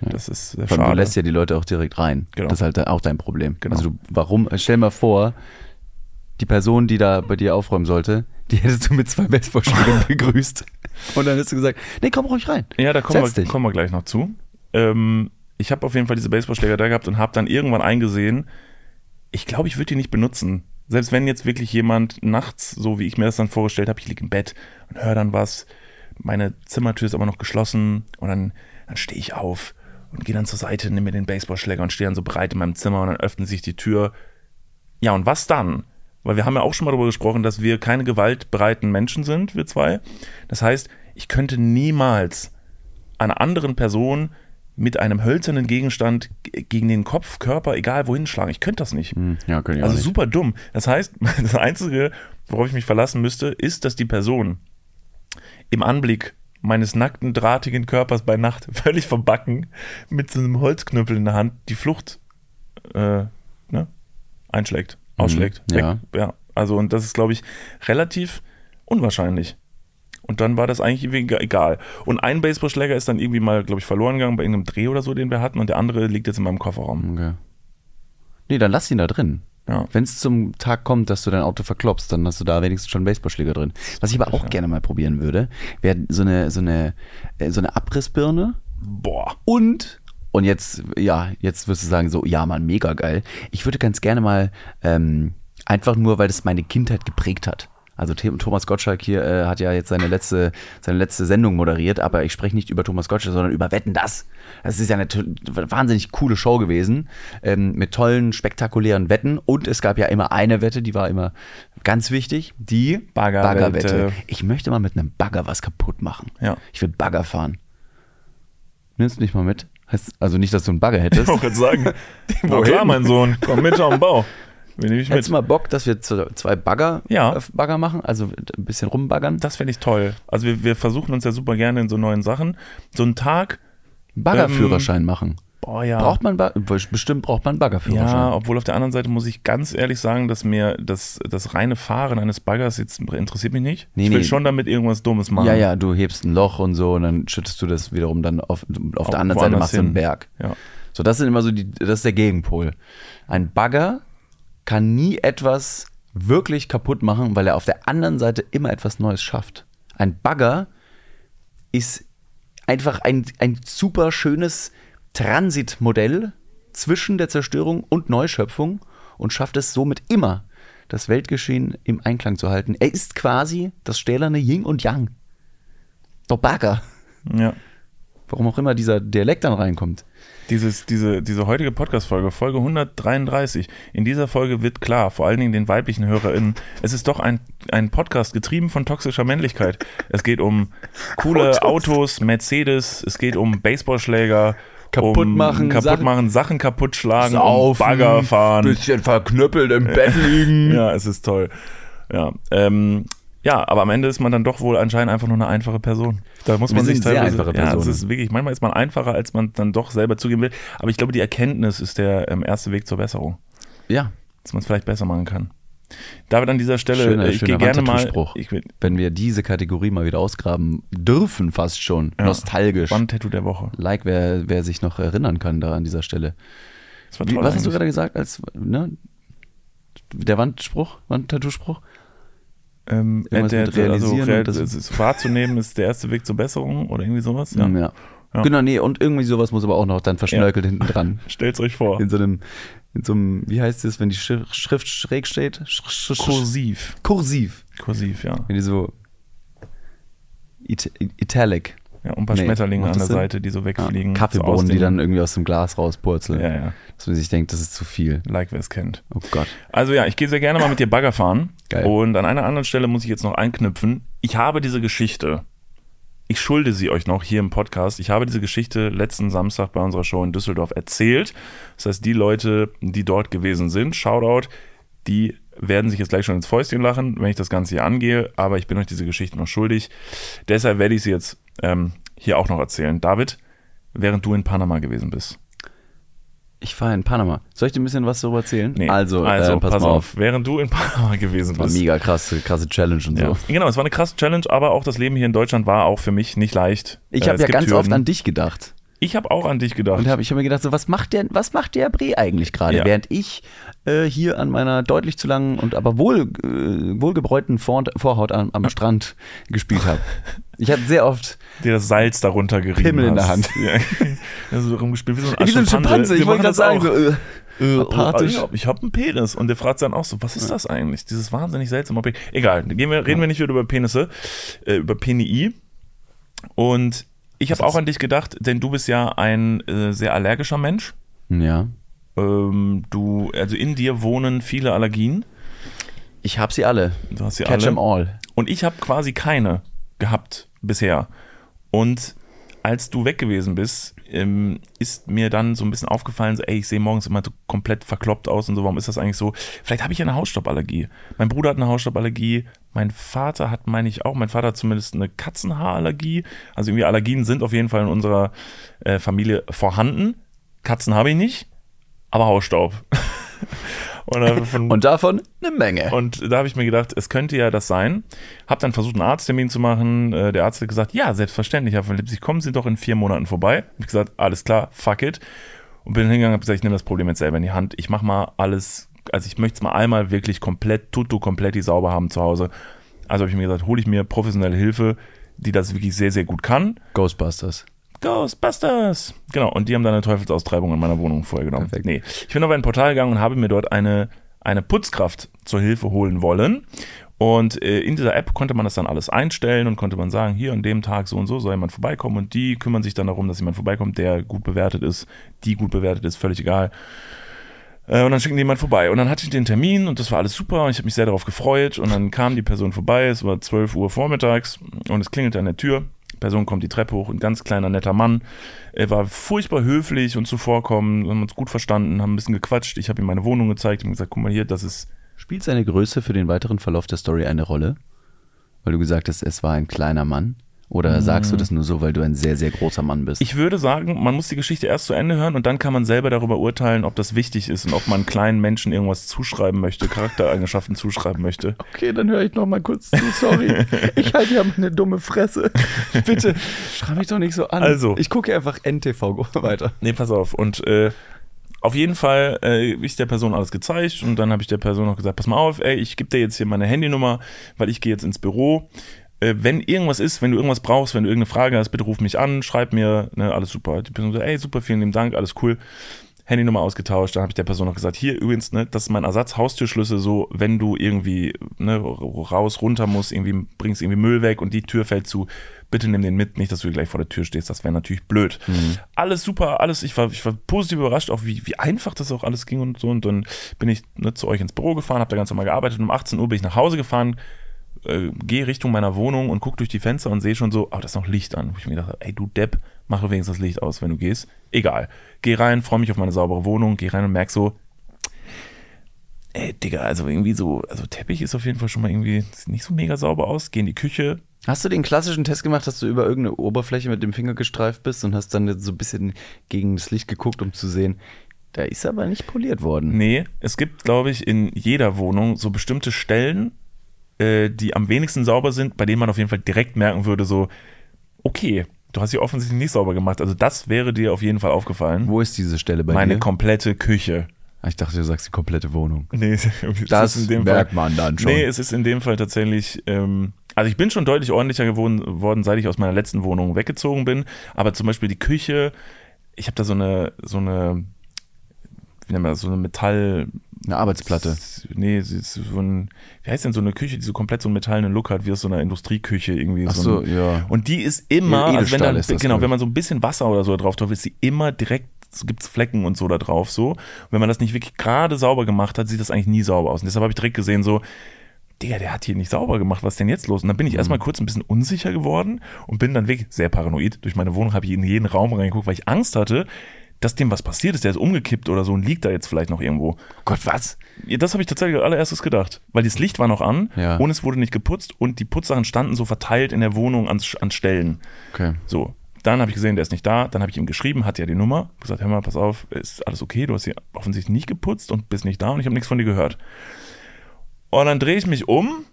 Das ist sehr schade. du lässt ja die Leute auch direkt rein. Genau. Das ist halt auch dein Problem. Genau. Also du, warum, stell mal vor, die Person, die da bei dir aufräumen sollte, die hättest du mit zwei Baseballschlägen *laughs* begrüßt. Und dann hättest du gesagt, nee, komm ruhig rein. ja, da kommen wir, kommen wir gleich noch zu. Ähm, ich habe auf jeden Fall diese Baseballschläger da gehabt und habe dann irgendwann eingesehen, ich glaube, ich würde die nicht benutzen. Selbst wenn jetzt wirklich jemand nachts, so wie ich mir das dann vorgestellt habe, ich liege im Bett und höre dann was, meine Zimmertür ist aber noch geschlossen und dann, dann stehe ich auf und gehe dann zur Seite, nehme mir den Baseballschläger und stehe dann so bereit in meinem Zimmer und dann öffnet sich die Tür. Ja, und was dann? Weil wir haben ja auch schon mal darüber gesprochen, dass wir keine gewaltbereiten Menschen sind, wir zwei. Das heißt, ich könnte niemals einer anderen Person mit einem hölzernen Gegenstand gegen den Kopf, Körper, egal wohin schlagen. Ich könnte das nicht. Hm, Ja, können ich Also nicht. super dumm. Das heißt, *laughs* das Einzige, worauf ich mich verlassen müsste, ist, dass die Person im Anblick meines nackten, drahtigen Körpers bei Nacht *laughs* völlig verbacken mit so einem Holzknüppel in der Hand die Flucht äh, ne, einschlägt, ausschlägt. Mhm, ja. Ja. Also, und das ist, glaube ich, relativ unwahrscheinlich. Und dann war das eigentlich irgendwie egal. Und ein Baseballschläger ist dann irgendwie mal, glaube ich, verloren gegangen bei irgendeinem Dreh oder so, den wir hatten. Und der andere liegt jetzt in meinem Kofferraum. Okay. Nee, dann lass ihn da drin. Ja. Wenn es zum Tag kommt, dass du dein Auto verklopst, dann hast du da wenigstens schon einen Baseballschläger drin. Was ich aber auch gerne mal probieren würde, wäre so eine, so eine, äh, so eine Abrissbirne Boah. und und jetzt, ja, jetzt wirst du sagen so, ja, Mann, mega geil. Ich würde ganz gerne mal ähm, einfach nur, weil das meine Kindheit geprägt hat. Also Thomas Gottschalk hier äh, hat ja jetzt seine letzte, seine letzte Sendung moderiert, aber ich spreche nicht über Thomas Gottschalk, sondern über Wetten das. Das ist ja eine wahnsinnig coole Show gewesen ähm, mit tollen, spektakulären Wetten und es gab ja immer eine Wette, die war immer ganz wichtig, die Baggerwette. Ich möchte mal mit einem Bagger was kaputt machen. Ja. Ich will Bagger fahren. Nimmst du mich mal mit? Also nicht, dass du einen Bagger *laughs* hättest. Ich wollte sagen, *laughs* na klar, mein Sohn, komm mit auf den Bau. Will ich Hättest mit. du mal Bock, dass wir zwei Bagger, Ja. äh, Bagger machen? Also ein bisschen rumbaggern? Das fände ich toll. Also wir, wir versuchen uns ja super gerne in so neuen Sachen. So einen Tag, Baggerführerschein machen. Boah ja. Braucht man bestimmt braucht man einen Baggerführerschein. ja, obwohl auf der anderen Seite muss ich ganz ehrlich sagen, dass mir das, das reine Fahren eines Baggers jetzt interessiert mich nicht. Nee, ich will nee. schon damit irgendwas Dummes machen. ja, ja, du hebst ein Loch und so und dann schüttest du das wiederum dann auf, auf der anderen Seite machst du einen. Berg. Ja. So, das sind immer so die, das ist der Gegenpol. Ein Bagger kann nie etwas wirklich kaputt machen, weil er auf der anderen Seite immer etwas Neues schafft. Ein Bagger ist einfach ein, ein super schönes Transitmodell zwischen der Zerstörung und Neuschöpfung und schafft es somit immer, das Weltgeschehen im Einklang zu halten. Er ist quasi das stählerne Yin und Yang. Der Bagger. ja. Warum auch immer dieser Dialekt dann reinkommt. Dieses, diese, diese heutige Podcast-Folge, Folge 133, in dieser Folge wird klar, vor allen Dingen den weiblichen HörerInnen, es ist doch ein, ein Podcast getrieben von toxischer Männlichkeit. Es geht um coole Autos, Mercedes, es geht um Baseballschläger Kaputt um machen, kaputt Sachen- machen, Sachen kaputt schlagen, Saufen, Bagger fahren. Bisschen verknüppelt im Bett liegen. *laughs* Ja, es ist toll. Ja, ähm, ja, aber am Ende ist man dann doch wohl anscheinend einfach nur eine einfache Person. Da muss Wir man sich sind sehr teilweise, einfache ja, es Personen. ist wirklich, manchmal ist man einfacher, als man dann doch selber zugeben will. Aber ich glaube, die Erkenntnis ist der ähm, erste Weg zur Besserung, Ja, dass man es vielleicht besser machen kann. David an dieser Stelle, Schöner- äh, ich gehe gerne mal, ich wenn wir diese Kategorie mal wieder ausgraben dürfen, fast schon. Ja. Nostalgisch. Wandtattoo der Woche. Like, wer, wer sich noch erinnern kann da an dieser Stelle. Das war Wie, toll was hast du gerade gesagt als, ne? Der Wandspruch, Wandtattoo-Spruch? Ähm, äh, der, also, realisieren real, und das- es ist wahrzunehmen ist der erste Weg zur Besserung oder irgendwie sowas. Ja. Ja. Ja. Genau, nee, und irgendwie sowas muss aber auch noch dann verschnörkelt hinten dran. *laughs* Stellt's euch vor. In so einem, in so einem, wie heißt es, wenn die Schri- Schrift schräg steht? Sch Kursiv. Kursiv. Kursiv, ja. Wenn die so It Italic. Ja, und ein paar Nee, Schmetterlinge an der das Sinn? Seite, die so Ja, wegfliegen. so Kaffeebohnen, aus die dann irgendwie aus dem Glas rauspurzeln. Ja, ja. Dass man sich denkt, das ist zu viel. Like wer es kennt. Oh Gott. Also ja, ich gehe sehr gerne mal mit dir Bagger fahren. Geil. Und an einer anderen Stelle muss ich jetzt noch einknüpfen. Ich habe diese Geschichte. Ich schulde sie euch noch hier im Podcast. Ich habe diese Geschichte letzten Samstag bei unserer Show in Düsseldorf erzählt. Das heißt, die Leute, die dort gewesen sind, Shoutout, die werden sich jetzt gleich schon ins Fäustchen lachen, wenn ich das Ganze hier angehe. Aber ich bin euch diese Geschichte noch schuldig. Deshalb werde ich sie jetzt ähm, hier auch noch erzählen. David, während du in Panama gewesen bist. Ich fahre in Panama. Soll ich dir ein bisschen was darüber erzählen? Nee, also, äh, pass, mal auf. Während du in *laughs* Panama gewesen War bist. mega krasse, krasse Challenge und Ja. so. Genau, es war eine krasse Challenge, aber auch das Leben hier in Deutschland war auch für mich nicht leicht. Ich Äh, habe ja ganz oft Hürden. an dich gedacht. Ich habe auch an dich gedacht. Und hab, ich habe mir gedacht, so, was macht der, was macht der Bre eigentlich gerade? Ja. Während ich äh, hier an meiner deutlich zu langen und aber wohl, äh, wohlgebräuten Vor Vorhaut am, am Strand gespielt habe. *laughs* Ich hatte sehr oft dir das Salz darunter gerieben Pimmel in der hast. Ja. *laughs* Also so rumgespielt wie so ein wie so ein Schimpanse. Ich wollte gerade das sagen, auch. so, äh, Äh, apathisch. oh, ich habe einen Penis. Und der fragt dann auch so, was ist das eigentlich? Dieses wahnsinnig seltsame Objekt. Egal, gehen wir, reden wir nicht wieder über Penisse, äh, über PNI. Und ich habe auch an dich gedacht, denn du bist ja ein äh, sehr allergischer Mensch. Ja. Ähm, du, also in dir wohnen viele Allergien. Ich habe sie alle. Du hast sie Catch alle. them all. Und ich habe quasi keine gehabt bisher. Und als du weg gewesen bist, ähm, ist mir dann so ein bisschen aufgefallen, so, ey, ich sehe morgens immer so komplett verkloppt aus und so, warum ist das eigentlich so? Vielleicht habe ich ja eine Hausstauballergie. Mein Bruder hat eine Hausstauballergie, mein Vater hat, meine ich auch, mein Vater hat zumindest eine Katzenhaarallergie. Also irgendwie Allergien sind auf jeden Fall in unserer äh, Familie vorhanden. Katzen habe ich nicht, aber Hausstaub. *laughs* und, von, Und davon eine Menge. und da habe ich mir gedacht, es könnte ja das sein. Hab dann versucht, einen Arzttermin zu machen. Äh, Der Arzt hat gesagt, ja, selbstverständlich, Herr von Lipsig, kommen Sie doch in vier Monaten vorbei. Hab ich gesagt, alles klar, fuck it. Und bin hingegangen und habe gesagt, ich nehme das Problem jetzt selber in die Hand. Ich mache mal alles, also ich möchte es mal einmal wirklich komplett, tutto komplett die sauber haben zu Hause. Also habe ich mir gesagt, hole ich mir professionelle Hilfe, die das wirklich sehr, sehr gut kann. Ghostbusters. Ghostbusters! Genau, und die haben dann eine Teufelsaustreibung in meiner Wohnung vorgenommen. Perfekt. Nee, ich bin auf ein Portal gegangen und habe mir dort eine, eine Putzkraft zur Hilfe holen wollen. Und äh, in dieser App konnte man das dann alles einstellen und konnte man sagen, hier an dem Tag so und so soll jemand vorbeikommen und die kümmern sich dann darum, dass jemand vorbeikommt, der gut bewertet ist, die gut bewertet ist, völlig egal. Äh, Und dann schicken die jemand vorbei. Und dann hatte ich den Termin und das war alles super und ich habe mich sehr darauf gefreut. Und dann kam die Person vorbei, es war 12 Uhr vormittags und es klingelte an der Tür. Person kommt die Treppe hoch, ein ganz kleiner, netter Mann. Er war furchtbar höflich und zuvorkommend, haben uns gut verstanden, haben ein bisschen gequatscht. Ich habe ihm meine Wohnung gezeigt und gesagt, guck mal hier, das ist Spielt seine Größe für den weiteren Verlauf der Story eine Rolle? Weil du gesagt hast, es war ein kleiner Mann? Oder sagst du das nur so, weil du ein sehr, sehr großer Mann bist? Ich würde sagen, man muss die Geschichte erst zu Ende hören und dann kann man selber darüber urteilen, ob das wichtig ist und ob man kleinen Menschen irgendwas zuschreiben möchte, Charaktereigenschaften zuschreiben möchte. okay, dann höre ich noch mal kurz zu, sorry. *laughs* Ich halte ja meine dumme Fresse. *laughs* Bitte, schrei mich doch nicht so an. Also. Ich gucke einfach NTV weiter. Nee, pass auf. Und äh, auf jeden Fall äh, ich der Person alles gezeigt und dann habe ich der Person noch gesagt, pass mal auf, ey, ich gebe dir jetzt hier meine Handynummer, weil ich gehe jetzt ins Büro. Äh, wenn irgendwas ist, wenn du irgendwas brauchst, wenn du irgendeine Frage hast, bitte ruf mich an, schreib mir, ne, alles super. Die Person so, ey, super, vielen lieben Dank, alles cool. Handynummer ausgetauscht, dann habe ich der Person noch gesagt, hier übrigens, ne, das ist mein Ersatz, Haustürschlüssel, so, wenn du irgendwie ne, raus, runter musst, irgendwie bringst irgendwie Müll weg und die Tür fällt zu, bitte nimm den mit, nicht, dass du gleich vor der Tür stehst, das wäre natürlich blöd. Alles super, alles, ich war, ich war positiv überrascht, auch wie, wie einfach das auch alles ging und so und dann bin ich ne, zu euch ins Büro gefahren, habe da ganz normal gearbeitet und um 18 Uhr bin ich nach Hause gefahren, äh, gehe Richtung meiner Wohnung und gucke durch die Fenster und sehe schon so, oh, da ist noch Licht an. Wo ich mir gedacht habe, ey, du Depp, mach wenigstens das Licht aus, wenn du gehst. Egal. Geh rein, freue mich auf meine saubere Wohnung, geh rein und merk so, ey, Digga, also irgendwie so, also Teppich ist auf jeden Fall schon mal irgendwie, sieht nicht so mega sauber aus. Geh in die Küche. Hast du den klassischen Test gemacht, dass du über irgendeine Oberfläche mit dem Finger gestreift bist und hast dann so ein bisschen gegen das Licht geguckt, um zu sehen, da ist aber nicht poliert worden. Nee, es gibt, glaube ich, in jeder Wohnung so bestimmte Stellen, äh, die am wenigsten sauber sind, bei denen man auf jeden Fall direkt merken würde, so, okay, du hast sie offensichtlich nicht sauber gemacht. Also das wäre dir auf jeden Fall aufgefallen. Wo ist diese Stelle bei Meine dir? komplette Küche. Ah, Ich dachte, du sagst die komplette Wohnung. Nee, *laughs* Das ist in dem merkt Fall, man dann schon. Nee, es ist in dem Fall tatsächlich, ähm, also ich bin schon deutlich ordentlicher geworden, worden, seit ich aus meiner letzten Wohnung weggezogen bin. Aber zum Beispiel die Küche, ich habe da so eine, so eine, wie nennt man das, so eine Metall, Eine Arbeitsplatte. Nee, sie ist so ein, wie heißt denn so eine Küche, die so komplett so einen metallenen Look hat, wie aus so einer Industrieküche irgendwie. Ach so, ein, ja. Und die ist immer, Edelstahl also wenn dann, genau, wenn man so ein bisschen Wasser oder so drauf tut, ist sie immer direkt, so gibt's Flecken und so da drauf so. Und wenn man das nicht wirklich gerade sauber gemacht hat, sieht das eigentlich nie sauber aus. Und deshalb habe ich direkt gesehen so, Digga, der hat hier nicht sauber gemacht, was ist denn jetzt los? Und dann bin ich Mhm. erstmal kurz ein bisschen unsicher geworden und bin dann wirklich sehr paranoid durch meine Wohnung, habe ich in jeden Raum reingeguckt, weil ich Angst hatte, dass dem was passiert ist, der ist umgekippt oder so und liegt da jetzt vielleicht noch irgendwo. Gott, was? Ja, das habe ich tatsächlich als allererstes gedacht. Weil das Licht war noch an Ja. und es wurde nicht geputzt und die Putzsachen standen so verteilt in der Wohnung an, an Stellen. Okay. So. Dann habe ich gesehen, der ist nicht da. Dann habe ich ihm geschrieben, hat ja die Nummer. Hab gesagt, hör mal, pass auf, ist alles okay? Du hast hier offensichtlich nicht geputzt und bist nicht da und ich habe nichts von dir gehört. Und dann drehe ich mich um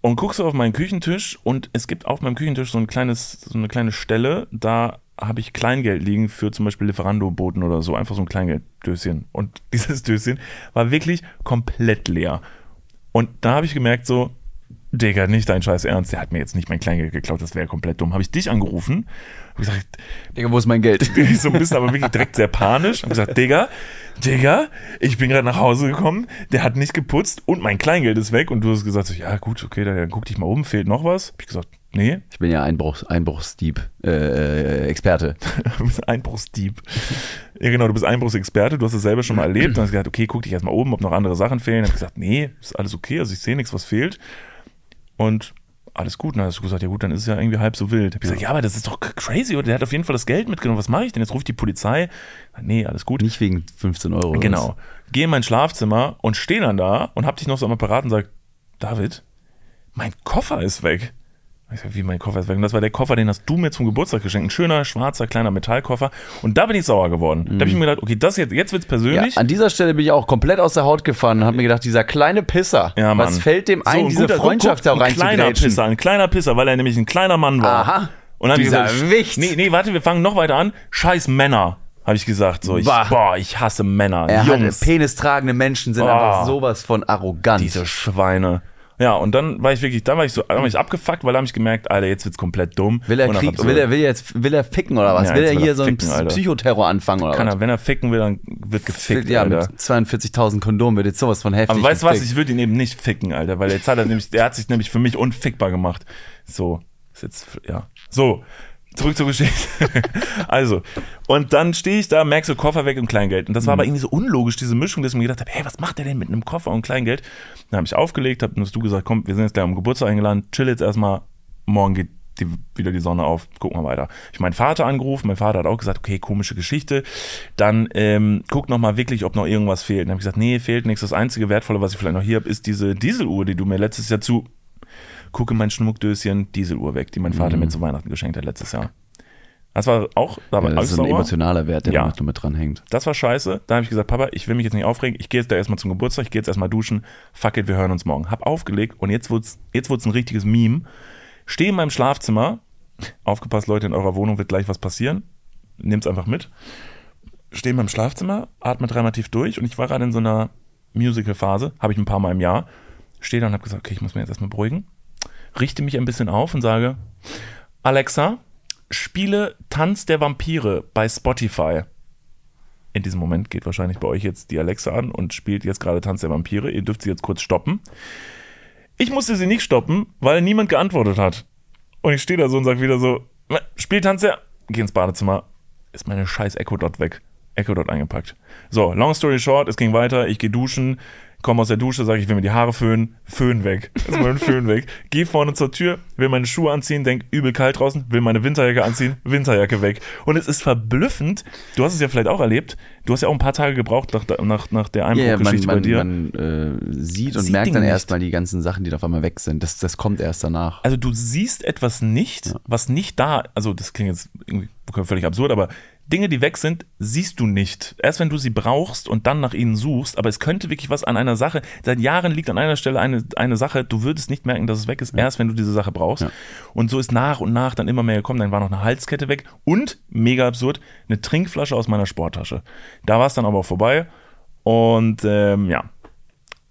und gucke so auf meinen Küchentisch und es gibt auf meinem Küchentisch so ein kleines, so eine kleine Stelle, da habe ich Kleingeld liegen für zum Beispiel Lieferando-Boten oder so, einfach so ein Kleingelddöschen. Und *laughs* dieses Döschen war wirklich komplett leer. Und da habe ich gemerkt, so, Digga, nicht dein Scheiß Ernst, der hat mir jetzt nicht mein Kleingeld geklaut, das wäre komplett dumm. Habe ich dich angerufen, habe gesagt, Digga, wo ist mein Geld? ich *laughs* so ein bisschen, aber wirklich direkt sehr panisch. Hab gesagt, Digga, Digga, ich bin gerade nach Hause gekommen, der hat nicht geputzt und mein Kleingeld ist weg. Und du hast gesagt, so, ja gut, okay, dann guck dich mal um, fehlt noch was. Hab ich gesagt, nee, Ich bin ja Einbruchs, Einbruchsdieb, äh, äh, Experte. *laughs* du bist Einbruchsdieb. Ja genau, du bist Einbruchsexperte, du hast es selber schon mal erlebt. Dann hast du gesagt, okay, guck dich erstmal oben, ob noch andere Sachen fehlen. Dann hab ich gesagt, nee, ist alles okay, also ich sehe nichts, was fehlt. Und alles gut. Und dann hast du gesagt, ja gut, dann ist es ja irgendwie halb so wild. Hab ich gesagt, ja, aber das ist doch crazy, oder? Der hat auf jeden Fall das Geld mitgenommen. Was mache ich denn? Jetzt ruft die Polizei. Nee, alles gut. Nicht wegen 15 Euro. Genau. Geh in mein Schlafzimmer und steh dann da und hab dich noch so am Apparat und sag, David, mein Koffer ist weg. Wie mein Koffer ist weg? Und das war der Koffer, den hast du mir zum Geburtstag geschenkt. Ein schöner, schwarzer, kleiner Metallkoffer. Und da bin ich sauer geworden. Da habe ich mir gedacht, okay, das jetzt, jetzt wird's was? Ja, persönlich. an dieser Stelle bin ich auch komplett aus der Haut gefahren und habe mir gedacht, dieser kleine Pisser, Ja, was fällt dem ein, So, ein diese guter- Freundschaft da rein Ein kleiner Pisser, ein kleiner Pisser, weil er nämlich ein kleiner Mann war. Aha. Und dann Dieser gesagt, Wicht. Nee, nee, warte, wir fangen noch weiter an. Scheiß Männer, habe ich gesagt. So, ich, boah, ich hasse Männer. Er hat, Jungs. penistragende Menschen sind Oh. einfach sowas von arrogant. Diese Schweine. Ja, und dann war ich wirklich, da war ich so, war ich abgefuckt, weil da habe ich gemerkt, Alter, jetzt wird's komplett dumm. will er dann Krieg, will er, will er jetzt, will er ficken oder was? Ja, will er hier er so einen ficken. Psychoterror anfangen oder Kann was? er, wenn er ficken will, dann wird gefickt, ja, Alter. mit 42.000 Kondomen wird jetzt sowas von heftig. Aber weißt du was, ich würde ihn eben nicht ficken, Alter, weil jetzt hat er nämlich, der hat sich nämlich für mich unfickbar gemacht. So, ist jetzt, ja. So, zurück zur Geschichte. *laughs* also, und dann stehe ich da, merk so Koffer weg und Kleingeld. Und das war aber irgendwie so unlogisch, diese Mischung, dass ich mir gedacht habe, hey, was macht der denn mit einem Koffer und Kleingeld? Dann habe ich aufgelegt, hab, dann hast du gesagt, komm, wir sind jetzt gleich am Geburtstag eingeladen, chill jetzt erstmal, morgen geht die, wieder die Sonne auf, gucken wir weiter. Ich meinen Vater angerufen, mein Vater hat auch gesagt, okay, komische Geschichte. Dann ähm, guck noch mal wirklich, ob noch irgendwas fehlt. Dann habe ich gesagt, nee, fehlt nichts. Das einzige Wertvolle, was ich vielleicht noch hier habe, ist diese Dieseluhr, die du mir letztes Jahr zu gucke mein Schmuckdöschen, Dieseluhr weg, die mein Vater mir zu Weihnachten geschenkt hat letztes Jahr. Das war auch, da war Mhm. Ja, das ist ein emotionaler Wert, der Ja. noch mit dran hängt. Das war scheiße. Da habe ich gesagt, Papa, ich will mich jetzt nicht aufregen. Ich gehe jetzt da erstmal zum Geburtstag, ich gehe jetzt erstmal duschen. Fuck it, wir hören uns morgen. Hab aufgelegt und jetzt wird's, jetzt wird's ein richtiges Meme. Stehe in meinem Schlafzimmer. Aufgepasst, Leute, in eurer Wohnung wird gleich was passieren. Nehmt's einfach mit. Stehe in meinem Schlafzimmer, atme dreimal tief durch und ich war gerade in so einer Musical-Phase, habe ich ein paar Mal im Jahr. Stehe da und habe gesagt, okay, ich muss mich jetzt erstmal beruhigen. Richte mich ein bisschen auf und sage, Alexa, spiele Tanz der Vampire bei Spotify. In diesem Moment geht wahrscheinlich bei euch jetzt die Alexa an und spielt jetzt gerade Tanz der Vampire. Ihr dürft sie jetzt kurz stoppen. Ich musste sie nicht stoppen, weil niemand geantwortet hat. Und ich stehe da so und sage wieder so, spiel Tanz der... Geh ins Badezimmer. Ist meine scheiß Echo Dot weg. Echo Dot eingepackt. So, long story short, es ging weiter. Ich gehe duschen, komm aus der Dusche, sage ich, will mir die Haare föhnen, Föhn weg. Erstmal den Föhn weg. Geh vorne zur Tür, will meine Schuhe anziehen, denk übel kalt draußen, will meine Winterjacke anziehen, Winterjacke weg. Und es ist verblüffend, du hast es ja vielleicht auch erlebt, du hast ja auch ein paar Tage gebraucht nach, nach, nach der Ja, ja, Einbruchgeschichte bei dir. man äh, sieht und Sieht merkt dann erstmal die ganzen Sachen, die da auf einmal weg sind. Das, das kommt erst danach. Also du siehst etwas nicht, was nicht da, also das klingt jetzt irgendwie völlig absurd, aber Dinge, die weg sind, siehst du nicht. Erst wenn du sie brauchst und dann nach ihnen suchst, aber es könnte wirklich was an einer Sache, seit Jahren liegt an einer Stelle eine, eine Sache, du würdest nicht merken, dass es weg ist, erst wenn du diese Sache brauchst. Ja. Und so ist nach und nach dann immer mehr gekommen, dann war noch eine Halskette weg und, mega absurd, eine Trinkflasche aus meiner Sporttasche. Da war es dann aber auch vorbei und ähm, ja.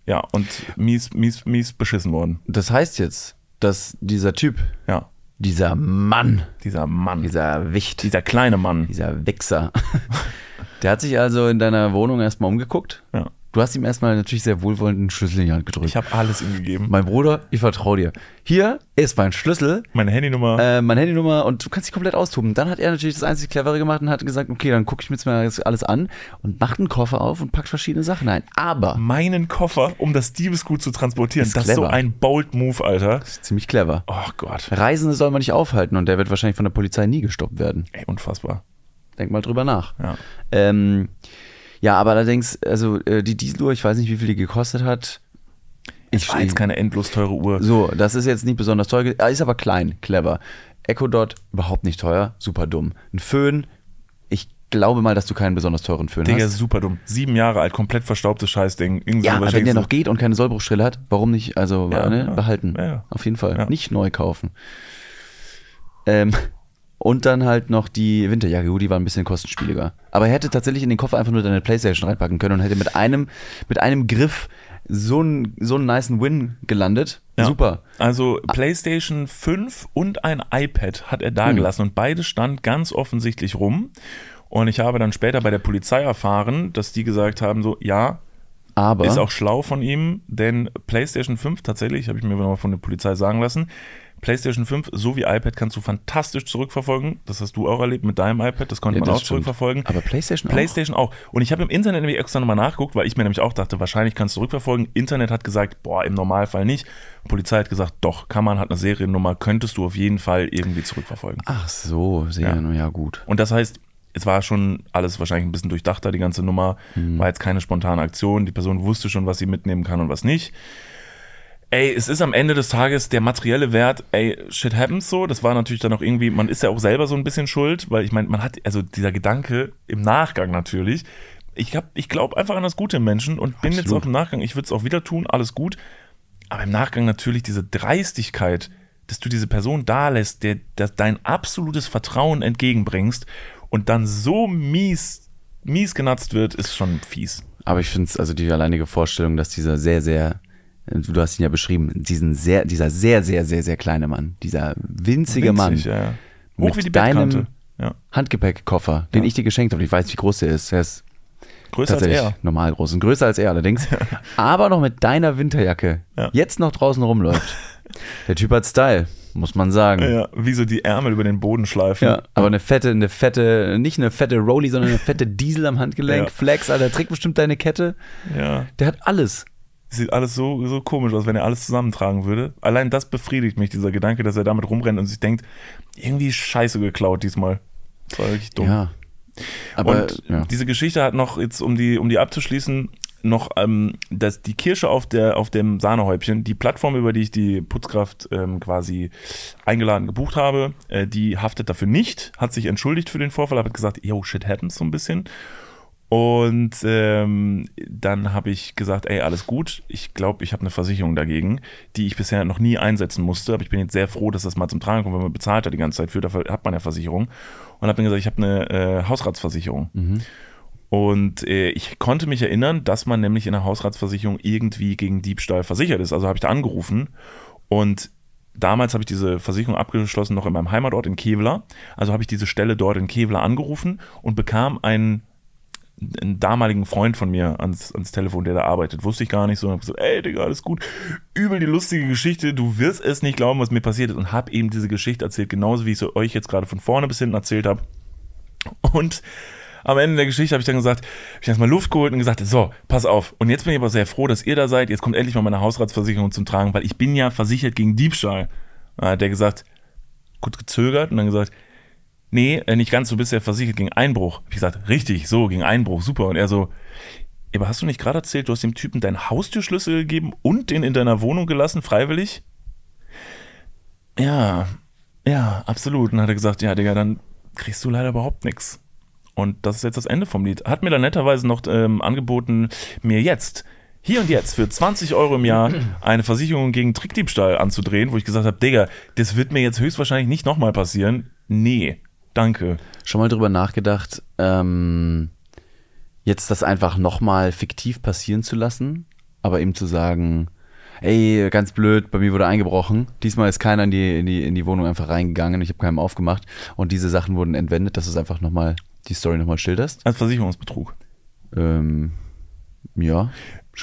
Ja, und mies, mies, mies beschissen worden. Das heißt jetzt, dass dieser Typ, Ja, dieser Mann, dieser Mann. dieser Wicht, Dieser kleine Mann. dieser Wichser, *laughs* der hat sich also in deiner Wohnung erstmal umgeguckt. Ja. Du hast ihm erstmal natürlich sehr wohlwollend einen Schlüssel in die Hand gedrückt. Ich habe alles ihm gegeben. mein Bruder, ich vertraue dir. Hier ist mein Schlüssel, Meine Handynummer. äh, meine Handynummer und du kannst dich komplett austoben. Dann hat er natürlich das einzig Clevere gemacht und hat gesagt, okay, dann gucke ich mir jetzt mal alles an und macht einen Koffer auf und packt verschiedene Sachen ein. Aber meinen Koffer, um das Diebesgut zu transportieren. Ist Das ist so clever. ein bold Move, Alter. das ist ziemlich clever. Oh Gott. Reisende soll man nicht aufhalten und der wird wahrscheinlich von der Polizei nie gestoppt werden. Ey, unfassbar. Denk mal drüber nach. Ja. Ähm, ja, aber allerdings, also äh, die Dieseluhr, ich weiß nicht, wie viel die gekostet hat. Ich war jetzt keine endlos teure Uhr. So, das ist jetzt nicht besonders teuer, ge- ist aber klein, clever. Echo Dot, überhaupt nicht teuer, super dumm. Ein Föhn, ich glaube mal, dass du keinen besonders teuren Föhn Digga, hast. super dumm. Sieben Jahre alt, komplett verstaubtes Scheißding. Irgendwie Ja, aber wenn der noch geht und keine Sollbruchstelle hat, warum nicht, also Ja, ne, ja. behalten. Ja. Auf jeden Fall. Nicht neu kaufen. Ähm, und dann halt noch die Winterjacke, gut, die war ein bisschen kostenspieliger. Aber er hätte tatsächlich in den Koffer einfach nur deine Playstation reinpacken können und hätte mit einem, mit einem Griff so einen so einen nicen Win gelandet. Ja. Super. Also PlayStation 5 und ein iPad hat er da Hm. gelassen und beide stand ganz offensichtlich rum. Und ich habe dann später bei der Polizei erfahren, dass die gesagt haben, so, ja, Aber Ist auch schlau von ihm, denn PlayStation 5 tatsächlich, habe ich mir noch von der Polizei sagen lassen, PlayStation 5 sowie iPad kannst du fantastisch zurückverfolgen. Das hast du auch erlebt mit deinem iPad, das konnte Ja, man das auch stimmt. zurückverfolgen. Aber PlayStation auch? PlayStation auch. Und ich habe im Internet nämlich extra nochmal nachgeguckt, weil ich mir nämlich auch dachte, wahrscheinlich kannst du zurückverfolgen. Internet hat gesagt, boah, im Normalfall nicht. Polizei hat gesagt, doch, kann man, hat eine Seriennummer, könntest du auf jeden Fall irgendwie zurückverfolgen. Ach so, sehr, ja. ja gut. Und das heißt, es war schon alles wahrscheinlich ein bisschen durchdachter, die ganze Nummer. War jetzt keine spontane Aktion. Die Person wusste schon, was sie mitnehmen kann und was nicht. Ey, es ist am Ende des Tages der materielle Wert, ey, shit happens so. Das war natürlich dann auch irgendwie, man ist ja auch selber so ein bisschen schuld, weil ich meine, man hat, also dieser Gedanke im Nachgang natürlich. Ich, hab- ich glaube einfach an das Gute im Menschen und bin jetzt Absolut. auch im Nachgang, ich würde es auch wieder tun, alles gut. Aber im Nachgang natürlich diese Dreistigkeit, dass du diese Person da lässt, der, der dein absolutes Vertrauen entgegenbringst und dann so mies, mies genatzt wird, ist schon fies. Aber ich finde es, also die alleinige Vorstellung, dass dieser sehr, sehr, du hast ihn ja beschrieben, diesen sehr, dieser sehr, sehr, sehr, sehr kleine Mann, dieser winzige Mann, Winzig, ja, ja. Hoch Mit wie die deinem-. Ja. Handgepäckkoffer, den Ja. ich dir geschenkt habe, ich weiß, wie groß der ist, der ist Größer als er. normal groß und größer als er allerdings, *laughs* aber noch mit deiner Winterjacke Ja. jetzt noch draußen rumläuft. *laughs* Der Typ hat Style, muss man sagen. Ja, ja, wie so die Ärmel über den Boden schleifen. Ja, aber eine fette, eine fette, nicht eine fette Rolli, sondern eine fette *laughs* Diesel am Handgelenk. Flex, Alter, trägt bestimmt deine Kette. ja. Der hat alles. Sieht alles so, so komisch aus, wenn er alles zusammentragen würde. Allein das befriedigt mich, dieser Gedanke, dass er damit rumrennt und sich denkt, irgendwie scheiße geklaut diesmal. Das war wirklich dumm. Ja. Aber und ja. diese Geschichte hat noch, jetzt um die, um die abzuschließen, noch ähm, das, die Kirsche auf, der, auf dem Sahnehäubchen, die Plattform, über die ich die Putzkraft ähm, quasi eingeladen gebucht habe, äh, die haftet dafür nicht, hat sich entschuldigt für den Vorfall, hat gesagt, yo, shit happens so ein bisschen. Und ähm, dann habe ich gesagt, ey, alles gut. Ich glaube, ich habe eine Versicherung dagegen, die ich bisher noch nie einsetzen musste. Aber ich bin jetzt sehr froh, dass das mal zum Tragen kommt, wenn man bezahlt hat die ganze Zeit für, dafür hat man ja Versicherung. Und habe dann gesagt, ich habe eine äh, Hausratsversicherung. Und äh, ich konnte mich erinnern, dass man nämlich in der Hausratsversicherung irgendwie gegen Diebstahl versichert ist. Also habe ich da angerufen und damals habe ich diese Versicherung abgeschlossen noch in meinem Heimatort in Kevlar. Also habe ich diese Stelle dort in Kevlar angerufen und bekam einen, einen damaligen Freund von mir ans, ans Telefon, der da arbeitet. Wusste ich gar nicht so. Und habe gesagt, ey Digga, alles gut. Übel die lustige Geschichte. Du wirst es nicht glauben, was mir passiert ist. Und habe eben diese Geschichte erzählt, genauso wie ich sie euch jetzt gerade von vorne bis hinten erzählt habe. Und am Ende der Geschichte habe ich dann gesagt, habe ich erstmal Luft geholt und gesagt, so, pass auf. Und jetzt bin ich aber sehr froh, dass ihr da seid. Jetzt kommt endlich mal meine Hausratsversicherung zum Tragen, weil ich bin ja versichert gegen Diebstahl. Da hat der gesagt, kurz gezögert und dann gesagt, nee, äh, nicht ganz, du bist ja versichert gegen Einbruch. Ich gesagt, richtig, so, gegen Einbruch, super. Und er so, "Ja, aber hast du nicht gerade erzählt, du hast dem Typen deinen Haustürschlüssel gegeben und den in deiner Wohnung gelassen, freiwillig? Ja, ja, absolut. Und dann hat er gesagt, ja, Digga, dann kriegst du leider überhaupt nichts. Und das ist jetzt das Ende vom Lied. Hat mir dann netterweise noch ähm, angeboten, mir jetzt, hier und jetzt, für 20 Euro im Jahr eine Versicherung gegen Trickdiebstahl anzudrehen, wo ich gesagt habe, Digga, das wird mir jetzt höchstwahrscheinlich nicht nochmal passieren. Nee, danke. Schon mal drüber nachgedacht, ähm, jetzt das einfach nochmal fiktiv passieren zu lassen, aber ihm zu sagen, ey, ganz blöd, bei mir wurde eingebrochen. Diesmal ist keiner in die, in die, in die Wohnung einfach reingegangen, ich habe keinem aufgemacht und diese Sachen wurden entwendet, dass du es einfach nochmal, die Story nochmal schilderst. Als Versicherungsbetrug. Ähm, ja.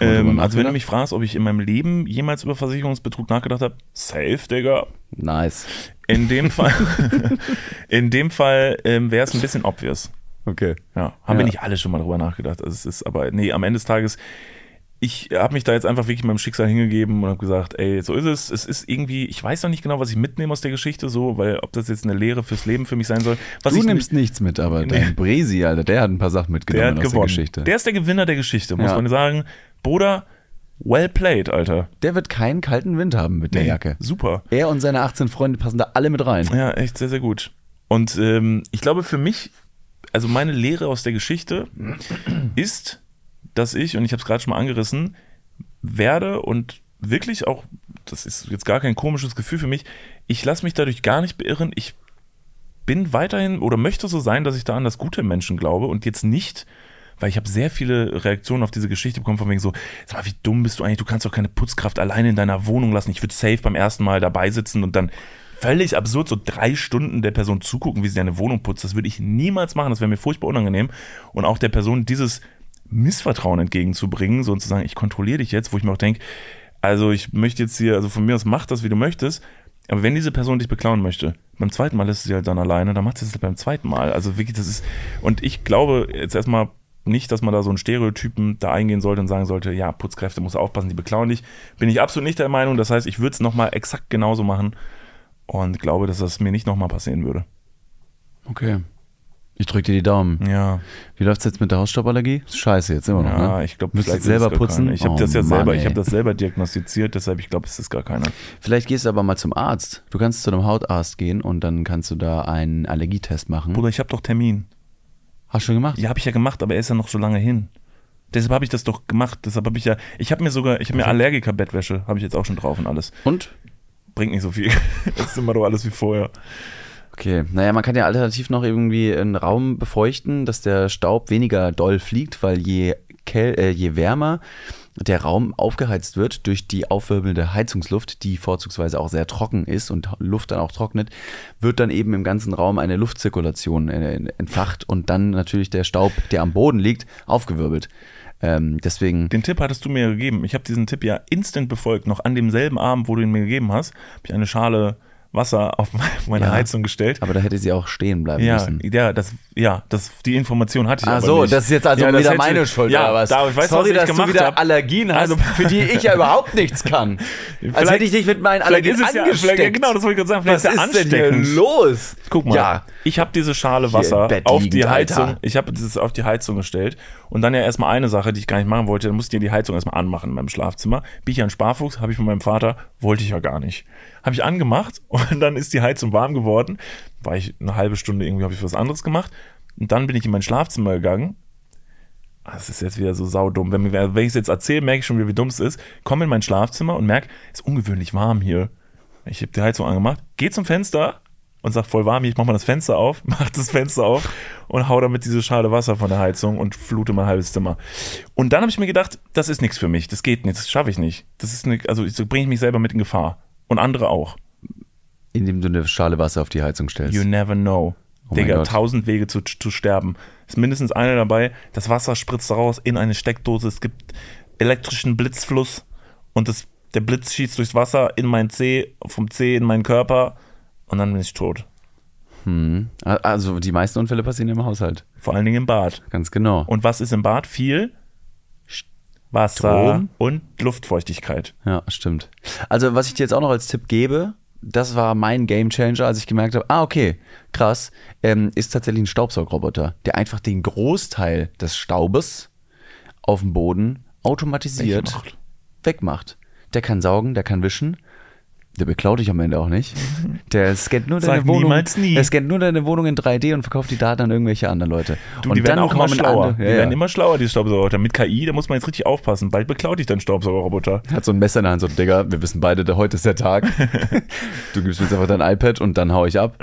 Ähm, also wenn du mich fragst, ob ich in meinem Leben jemals über Versicherungsbetrug nachgedacht habe, safe, Digga. Nice. In dem *laughs* Fall, in dem Fall ähm, wäre es ein bisschen obvious. Okay. Ja, haben wir Ja. nicht alle schon mal drüber nachgedacht. Also es ist aber, nee, am Ende des Tages, ich habe mich da jetzt einfach wirklich meinem Schicksal hingegeben und habe gesagt, ey, so ist es. Es ist irgendwie, ich weiß noch nicht genau, was ich mitnehme aus der Geschichte, so, weil ob das jetzt eine Lehre fürs Leben für mich sein soll. Was du ich nimmst nichts mit, aber dein Bresi, Alter, der hat ein paar Sachen der mitgenommen hat aus gewonnen. der Geschichte. Der ist der Gewinner der Geschichte, muss Ja. man sagen. Bruder, well played, Alter. Der wird keinen kalten Wind haben mit der Nee, Jacke. Super. Er und seine 18 Freunde passen da alle mit rein. Ja, echt sehr, sehr gut. Und ähm, ich glaube für mich, also meine Lehre aus der Geschichte ist, dass ich, und ich habe es gerade schon mal angerissen, werde und wirklich auch, das ist jetzt gar kein komisches Gefühl für mich, ich lasse mich dadurch gar nicht beirren. Ich bin weiterhin oder möchte so sein, dass ich da an das Gute Menschen glaube und jetzt nicht, weil ich habe sehr viele Reaktionen auf diese Geschichte bekommen, von wegen so, sag mal, wie dumm bist du eigentlich, du kannst doch keine Putzkraft alleine in deiner Wohnung lassen. Ich würde safe beim ersten Mal dabei sitzen und dann völlig absurd so drei Stunden der Person zugucken, wie sie eine Wohnung putzt. Das würde ich niemals machen, das wäre mir furchtbar unangenehm. Und auch der Person dieses Missvertrauen entgegenzubringen, so und zu sagen, ich kontrolliere dich jetzt, wo ich mir auch denke, also ich möchte jetzt hier, also von mir aus mach das, wie du möchtest, aber wenn diese Person dich beklauen möchte, beim zweiten Mal lässt sie halt dann alleine, dann macht sie es halt beim zweiten Mal. Also wirklich, das ist, und ich glaube jetzt erstmal nicht, dass man da so einen Stereotypen da eingehen sollte und sagen sollte, ja, Putzkräfte muss aufpassen, die beklauen dich. Bin ich absolut nicht der Meinung. Das heißt, ich würde es nochmal exakt genauso machen und glaube, dass das mir nicht nochmal passieren würde. Okay. Ich drück dir die Daumen. Ja, Wie läuft's jetzt mit der Hausstauballergie? Scheiße jetzt immer noch, ja, ne? ich glaube, Müsstest vielleicht selber es putzen? Ich habe Oh das ja Mann, selber, ich habe das selber diagnostiziert, deshalb ich glaube, es ist gar keiner. Vielleicht gehst du aber mal zum Arzt. Du kannst zu einem Hautarzt gehen und dann kannst du da einen Allergietest machen. Bruder, ich habe doch Termin. Hast du schon gemacht? Ja, habe ich ja gemacht, aber er ist ja noch so lange hin. Deshalb habe ich das doch gemacht. Deshalb habe ich ja, ich habe mir sogar, ich habe mir Allergiker-Bettwäsche, habe ich jetzt auch schon drauf und alles. Und? Bringt nicht so viel. *laughs* Das ist immer doch alles wie vorher. Okay, naja, man kann ja alternativ noch irgendwie einen Raum befeuchten, dass der Staub weniger doll fliegt, weil je, käl äh, je wärmer der Raum aufgeheizt wird durch die aufwirbelnde Heizungsluft, die vorzugsweise auch sehr trocken ist und Luft dann auch trocknet, wird dann eben im ganzen Raum eine Luftzirkulation äh, entfacht und dann natürlich der Staub, der am Boden liegt, aufgewirbelt. Ähm, deswegen, Den Tipp hattest du mir gegeben. Ich habe diesen Tipp ja instant befolgt. Noch an demselben Abend, wo du ihn mir gegeben hast, habe ich eine Schale Wasser auf meine Ja. Heizung gestellt. aber da hätte sie auch stehen bleiben Ja, müssen. ja, das, ja, das, die Information hatte ich Ach so, nicht. das ist jetzt also Ja, wieder hätte- meine Schuld ja, oder was? Da, ich weiß, Sorry, was ich dass gemacht du wieder hab. Allergien hast, Also- für die ich ja überhaupt nichts kann. *laughs* Als hätte ich dich mit meinen Allergien ist es ja, angesteckt. vielleicht, genau, das wollte ich gerade sagen. Vielleicht was ist, ist denn hier los? Guck mal, Ja, ich habe diese Schale Wasser auf liegend, die Heizung, Alter. ich habe dieses auf die Heizung gestellt und dann ja erstmal eine Sache, die ich gar nicht machen wollte, dann musste ich die Heizung erstmal anmachen in meinem Schlafzimmer. Bin ich ja ein Sparfuchs, habe ich von meinem Vater, wollte ich ja gar nicht. Habe ich angemacht *laughs* und dann ist die Heizung warm geworden. War ich eine halbe Stunde irgendwie, habe ich was anderes gemacht und dann bin ich in mein Schlafzimmer gegangen. Ah, Das ist jetzt wieder so saudumm. Wenn, wenn ich es jetzt erzähle, merke ich schon wieder, wie dumm es ist. Komme in mein Schlafzimmer und merke, es ist ungewöhnlich warm hier. Ich habe die Heizung angemacht, gehe zum Fenster und sag voll warm hier, ich mach mal das Fenster auf, *laughs* mach das Fenster auf und hau damit diese Schale Wasser von der Heizung und flute mein halbes Zimmer. Und dann habe ich mir gedacht, das ist nichts für mich, das geht nicht, das schaffe ich nicht. Das ist ne, also so bringe ich mich selber mit in Gefahr und andere auch. indem du eine Schale Wasser auf die Heizung stellst. You never know. Oh Digga, tausend Wege zu, zu sterben. Ist mindestens einer dabei. Das Wasser spritzt raus in eine Steckdose. Es gibt elektrischen Blitzfluss und das, der Blitz schießt durchs Wasser in mein Zeh, vom Zeh in meinen Körper und dann bin ich tot. Hm. Also die meisten Unfälle passieren im Haushalt. Vor allen Dingen im Bad. Ganz genau. Und was ist im Bad? Viel Wasser Strom. und Luftfeuchtigkeit. Ja, stimmt. Also, was ich dir jetzt auch noch als Tipp gebe, das war mein Game Changer, als ich gemerkt habe, ah, okay, krass, ähm, ist tatsächlich ein Staubsaugroboter, der einfach den Großteil des Staubes auf dem Boden automatisiert Wegmacht. wegmacht. Der kann saugen, der kann wischen. Der beklaut dich am Ende auch nicht. *laughs* Der scannt nur deine Sag Wohnung. niemals nie. Der scannt nur deine Wohnung in 3D und verkauft die Daten an irgendwelche anderen Leute. Du, und die werden dann auch immer schlauer. andere- die ja, werden ja. immer schlauer, die Staubsaugerroboter. Mit KI, da muss man jetzt richtig aufpassen. Bald beklaut dich dein Staubsaugerroboter. Hat so ein Messer in der Hand, so, Digga, wir wissen beide, heute ist der Tag. *laughs* du gibst mir jetzt einfach dein iPad und dann hau ich ab.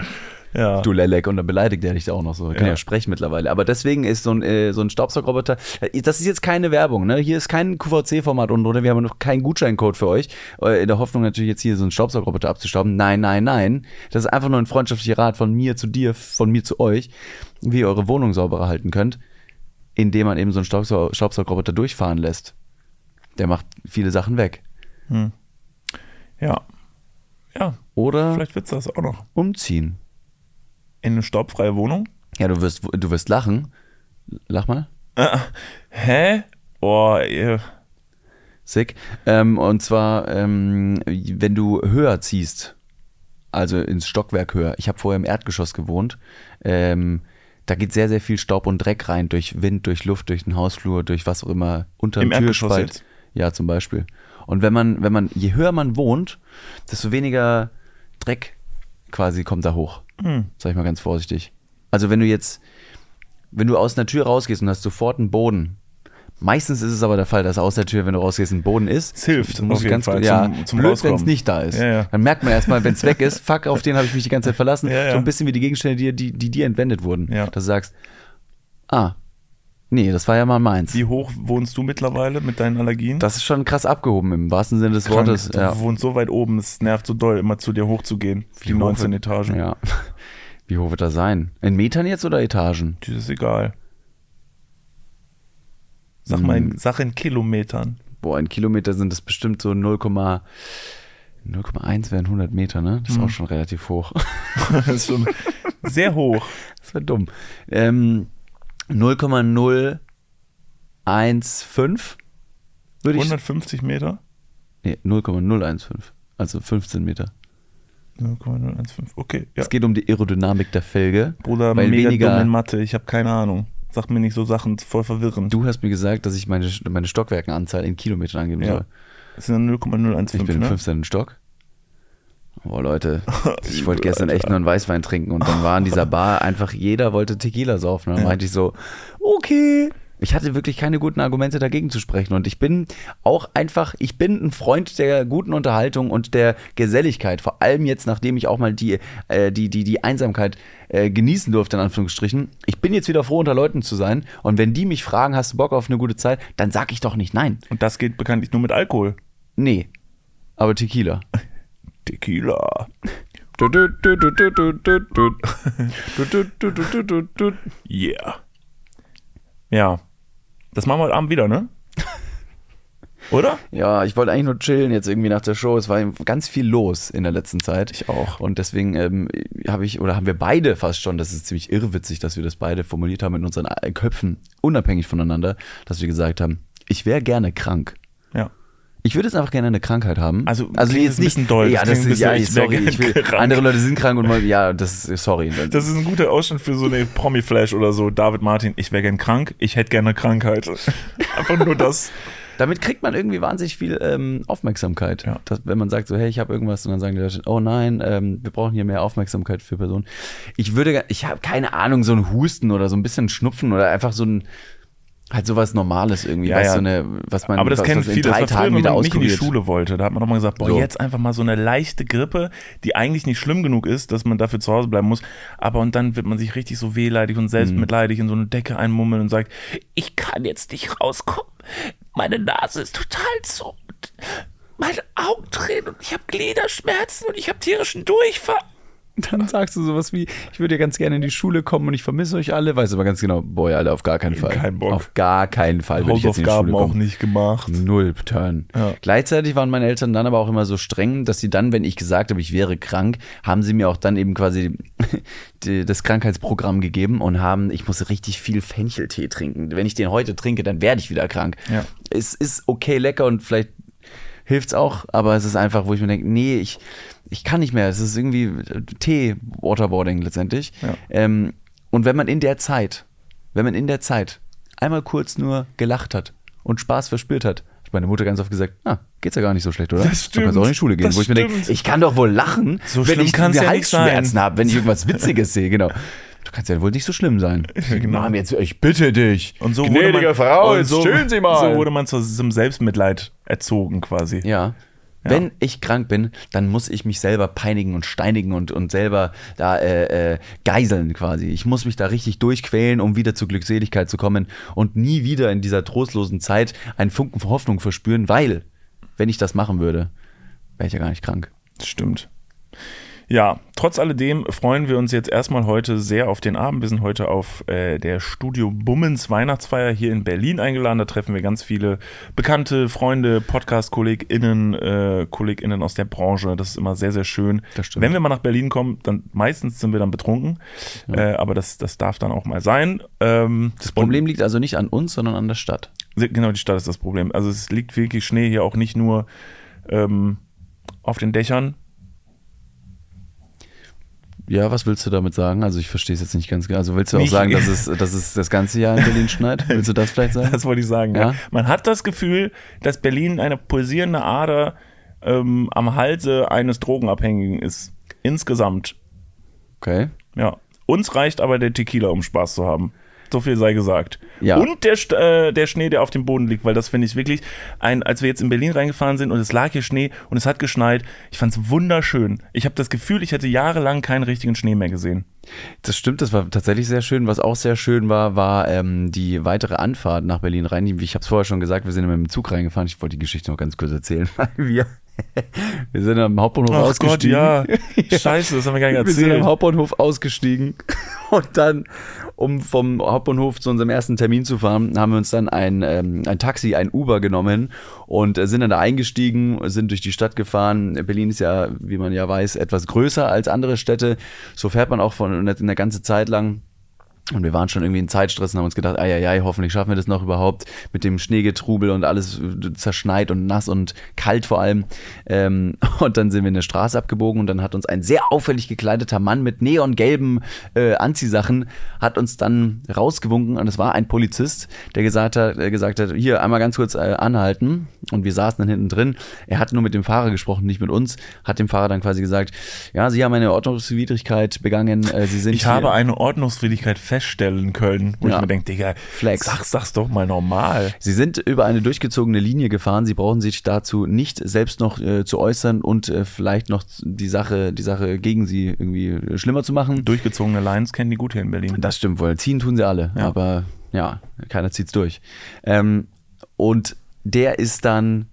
Ja. Du Lelek und dann beleidigt er dich da auch noch so. Er kann ja, Ja. sprechen mittlerweile. Aber deswegen ist so ein, äh, so ein Staubsaugerroboter, äh, das ist jetzt keine Werbung, ne? Hier ist kein QVC-Format unten drunter. Wir haben noch keinen Gutscheincode für euch. äh, In der Hoffnung natürlich jetzt hier so einen Staubsaugerroboter abzustauben. Nein, nein, nein. Das ist einfach nur ein freundschaftlicher Rat von mir zu dir, von mir zu euch, wie ihr eure Wohnung sauberer halten könnt, indem man eben so einen Staubsau Staubsaugerroboter durchfahren lässt. Der macht viele Sachen weg. ja. Ja, Oder vielleicht wird's das auch noch. umziehen. In eine staubfreie Wohnung? Ja, du wirst, du wirst lachen. Lach mal. Äh, hä? Boah, ihr. Sick. Ähm, und zwar, ähm, wenn du höher ziehst, also ins Stockwerk höher. Ich habe vorher im Erdgeschoss gewohnt. Ähm, da geht sehr, sehr viel Staub und Dreck rein durch Wind, durch Luft, durch den Hausflur, durch was auch immer. Unter Im dem Erdgeschoss Türspalt. Ja, zum Beispiel. Und wenn man, wenn man, je höher man wohnt, desto weniger Dreck quasi kommt da hoch. Hm. Sag ich mal ganz vorsichtig. Also wenn du jetzt, wenn du aus einer Tür rausgehst und hast sofort einen Boden, meistens ist es aber der Fall, dass aus der Tür, wenn du rausgehst, ein Boden ist. Es hilft Du musst auf ganz, Fall ja, zum- zum blöd, wenn es nicht da ist. Ja, ja. Dann merkt man erstmal, wenn es weg ist, fuck, auf den habe ich mich die ganze Zeit verlassen. Ja. So ein bisschen wie die Gegenstände, die, die, die dir entwendet wurden. Ja. Dass du sagst, ah, nee, das war ja mal meins. Wie hoch wohnst du mittlerweile mit deinen Allergien? Das ist schon krass abgehoben im wahrsten Sinne des Krank. Wortes. Du Ja. wohnst so weit oben, es nervt so doll, immer zu dir hochzugehen. Die hoch 19 wird- Etagen. Ja. *laughs* Wie hoch wird das sein? In Metern jetzt oder Etagen? Das ist egal. Sag Hm. mal, in, sag in Kilometern. Boah, in Kilometer sind es bestimmt so 0, 0,1 wären 100 Meter, ne? Das ist Mhm. auch schon relativ hoch. *laughs* Das ist schon *laughs* sehr hoch. Das wäre dumm. Ähm, 0,015 würde ich. 150 Meter? Nee, 0,015. Also 15 Meter. 0,015. Okay, ja. Es geht um die Aerodynamik der Felge. Bruder, weil mega weniger- dumm in Mathe. Ich habe keine Ahnung. Sag mir nicht so Sachen, voll verwirrend. Du hast mir gesagt, dass ich meine, meine Stockwerkenanzahl in Kilometern angeben Ja. soll. Das sind 0,015, Ich bin im ne? 15. Stock. Boah, Leute, *laughs* ich wollte gestern echt nur einen Weißwein trinken und dann war in dieser Bar einfach jeder wollte Tequila saufen. Dann meinte ich so, okay. Ich hatte wirklich keine guten Argumente dagegen zu sprechen und ich bin auch einfach, ich bin ein Freund der guten Unterhaltung und der Geselligkeit. Vor allem jetzt, nachdem ich auch mal die, äh, die, die, die Einsamkeit äh, genießen durfte, in Anführungsstrichen. Ich bin jetzt wieder froh, unter Leuten zu sein und wenn die mich fragen, hast du Bock auf eine gute Zeit, dann sag ich doch nicht nein. Und das geht bekanntlich nur mit Alkohol. Nee, aber Tequila. *laughs* Tequila. Yeah. Ja. Das machen wir heute Abend wieder, ne? Oder? Ja, ich wollte eigentlich nur chillen jetzt irgendwie nach der Show. Es war ganz viel los in der letzten Zeit. Ich auch. Und deswegen ähm, habe ich, oder haben wir beide fast schon, das ist ziemlich irrwitzig, dass wir das beide formuliert haben in unseren Köpfen, unabhängig voneinander, dass wir gesagt haben, ich wäre gerne krank. Ja. Ich würde jetzt einfach gerne eine Krankheit haben. Also, also jetzt ein nicht bisschen doll. Ja, Das ein ist, ja, ich, sorry, ich will, andere Leute sind krank und mal, ja, das ist, sorry. Das ist ein guter Ausschnitt für so eine Promi-Flash oder so. David Martin, ich wäre gern krank, ich hätte gerne eine Krankheit. *laughs* Einfach nur das. Damit kriegt man irgendwie wahnsinnig viel ähm, Aufmerksamkeit. Ja. Das, wenn man sagt so, hey, ich habe irgendwas und dann sagen die Leute, oh nein, ähm, wir brauchen hier mehr Aufmerksamkeit für Personen. Ich würde, ich habe keine Ahnung, so ein Husten oder so ein bisschen Schnupfen oder einfach so ein halt sowas Normales irgendwie, Ja, was ja. so eine, was man Aber das was, kennen was in viele. drei Das war früher, Tagen wenn wieder man nicht in die. Schule wollte. Da hat man doch mal gesagt, boah, So. jetzt einfach mal so eine leichte Grippe, die eigentlich nicht schlimm genug ist, dass man dafür zu Hause bleiben muss. Aber und dann wird man sich richtig so wehleidig und selbstmitleidig in so eine Decke einmummeln und sagt, ich kann jetzt nicht rauskommen. Meine Nase ist total zu. Meine Augen drehen und ich habe Gliederschmerzen und ich habe tierischen Durchfall. *laughs* dann sagst du sowas wie, ich würde ja ganz gerne in die Schule kommen und ich vermisse euch alle, weißt du aber ganz genau, boy, Alter, auf gar keinen Fall. Kein Bock. Auf gar keinen Fall ich jetzt in die Hausaufgaben auch nicht gemacht. Null Turn. Ja. Gleichzeitig waren meine Eltern dann aber auch immer so streng, dass sie dann, wenn ich gesagt habe, ich wäre krank, haben sie mir auch dann eben quasi *laughs* die, das Krankheitsprogramm gegeben und haben, ich muss richtig viel Fencheltee trinken. Wenn ich den heute trinke, dann werde ich wieder krank. Ja. Es ist okay lecker und vielleicht hilft's auch, aber es ist einfach, wo ich mir denke, nee, ich, ich kann nicht mehr. Es ist irgendwie Tee, Waterboarding letztendlich. Ja. Ähm, und wenn man in der Zeit, wenn man in der Zeit einmal kurz nur gelacht hat und Spaß verspürt hat, hat meine Mutter ganz oft gesagt, ah, geht's ja gar nicht so schlecht, oder? Das Du kannst stimmt. auch in die Schule gehen. Das wo ich mir denke, stimmt. ich kann doch wohl lachen, So wenn ich kann's ja. Halsschmerzen habe, wenn ich irgendwas Witziges sehe, genau. Du kannst ja wohl nicht so schlimm sein. *laughs* genau. Mom, jetzt, ich bitte dich. Und so Gnädige man, Frau, so, stöhnen Sie mal. So wurde man zu, zum Selbstmitleid erzogen quasi. Ja. Wenn ich krank bin, dann muss ich mich selber peinigen und steinigen und, und selber da äh, äh, geiseln quasi. Ich muss mich da richtig durchquälen, um wieder zur Glückseligkeit zu kommen und nie wieder in dieser trostlosen Zeit einen Funken von Hoffnung verspüren, weil, wenn ich das machen würde, wäre ich ja gar nicht krank. Stimmt. Ja, trotz alledem freuen wir uns jetzt erstmal heute sehr auf den Abend. Wir sind heute auf äh, der Studio Bummens Weihnachtsfeier hier in Berlin eingeladen. Da treffen wir ganz viele bekannte Freunde, Podcast-KollegInnen, äh, KollegInnen aus der Branche. Das ist immer sehr, sehr schön. Wenn wir mal nach Berlin kommen, dann meistens sind wir dann betrunken. Äh, aber das, das darf dann auch mal sein. Ähm, Das Problem liegt also nicht an uns, sondern an der Stadt. Genau, die Stadt ist das Problem. Also es liegt wirklich Schnee hier auch nicht nur ähm, auf den Dächern. Ja, was willst du damit sagen? Also ich verstehe es jetzt nicht ganz genau. Also willst du auch Nicht- sagen, dass es, dass es das ganze Jahr in Berlin schneit? Willst du das vielleicht sagen? *laughs* Das wollte ich sagen. Ja. Ja? Man hat das Gefühl, dass Berlin eine pulsierende Ader ähm, am Halse eines Drogenabhängigen ist. Insgesamt. Okay. Ja. Uns reicht aber der Tequila, um Spaß zu haben. So viel sei gesagt. Ja. Und der, äh, der Schnee, der auf dem Boden liegt, weil das finde ich wirklich, ein, als wir jetzt in Berlin reingefahren sind und es lag hier Schnee und es hat geschneit, ich fand es wunderschön. Ich habe das Gefühl, ich hätte jahrelang keinen richtigen Schnee mehr gesehen. Das stimmt, das war tatsächlich sehr schön. Was auch sehr schön war, war ähm, die weitere Anfahrt nach Berlin rein. Ich habe es vorher schon gesagt, wir sind immer mit dem Zug reingefahren. Ich wollte die Geschichte noch ganz kurz erzählen. *laughs* weil Wir, *laughs* wir sind am Hauptbahnhof Ach Gott, ausgestiegen. ja. *laughs* Scheiße, das haben wir gar nicht Wir sind am erzählt. Hauptbahnhof ausgestiegen und dann, um vom Hauptbahnhof zu unserem ersten Termin zu fahren, haben wir uns dann ein, ähm, ein Taxi, ein Uber genommen und äh, sind dann da eingestiegen, sind durch die Stadt gefahren. Berlin ist ja, wie man ja weiß, etwas größer als andere Städte. So fährt man auch von eine ganze Zeit lang. Und wir waren schon irgendwie in Zeitstress und haben uns gedacht, ei, hoffentlich schaffen wir das noch überhaupt mit dem Schneegetrubel und alles äh, zerschneit und nass und kalt vor allem. Ähm, *laughs* und dann sind wir in eine Straße abgebogen und dann hat uns ein sehr auffällig gekleideter Mann mit neongelben äh, Anziehsachen hat uns dann rausgewunken und es war ein Polizist, der gesagt hat, äh, gesagt hat, hier einmal ganz kurz äh, anhalten und wir saßen dann hinten drin. Er hat nur mit dem Fahrer gesprochen, nicht mit uns, hat dem Fahrer dann quasi gesagt, ja, Sie haben eine Ordnungswidrigkeit begangen, äh, Sie sind Ich habe eine Ordnungswidrigkeit feststellen können, wo Ja. ich mir denke, Digga, Flex. Sag, sag's doch mal normal. Sie sind über eine durchgezogene Linie gefahren. Sie brauchen sich dazu nicht selbst noch äh, zu äußern und äh, vielleicht noch die Sache, die Sache gegen Sie irgendwie schlimmer zu machen. Durchgezogene Lines kennen die gut hier in Berlin. Das stimmt wohl. Ziehen tun sie alle, Ja. aber ja, keiner zieht's durch. Ähm, und der ist dann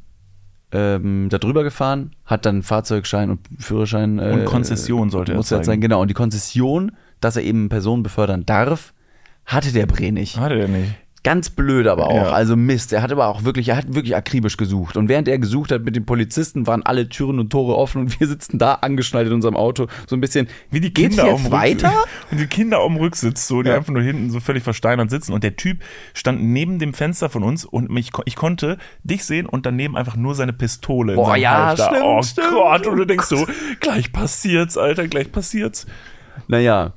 ähm, da drüber gefahren, hat dann Fahrzeugschein und Führerschein. Äh, Und Konzession sollte er er zeigen. sein. Genau. Und die Konzession, dass er eben Personen befördern darf, hatte der Bre nicht. Hatte der nicht. Ganz blöd aber auch. Ja. Also Mist. Er hat aber auch wirklich, er hat wirklich akribisch gesucht. Und während er gesucht hat mit den Polizisten, waren alle Türen und Tore offen und *laughs* wir sitzen da angeschnallt in unserem Auto. So ein bisschen, Wie die Kinder am weiter? *laughs* Und die Kinder am Rücksitz, so, die Ja. einfach nur hinten so völlig versteinert sitzen. Und der Typ stand neben dem Fenster von uns und mich, ich konnte dich sehen und daneben einfach nur seine Pistole. Boah, ja, Halfter. stimmt, Oh stimmt. Gott, und du denkst so, gleich passiert's, Alter, gleich passiert's. Naja,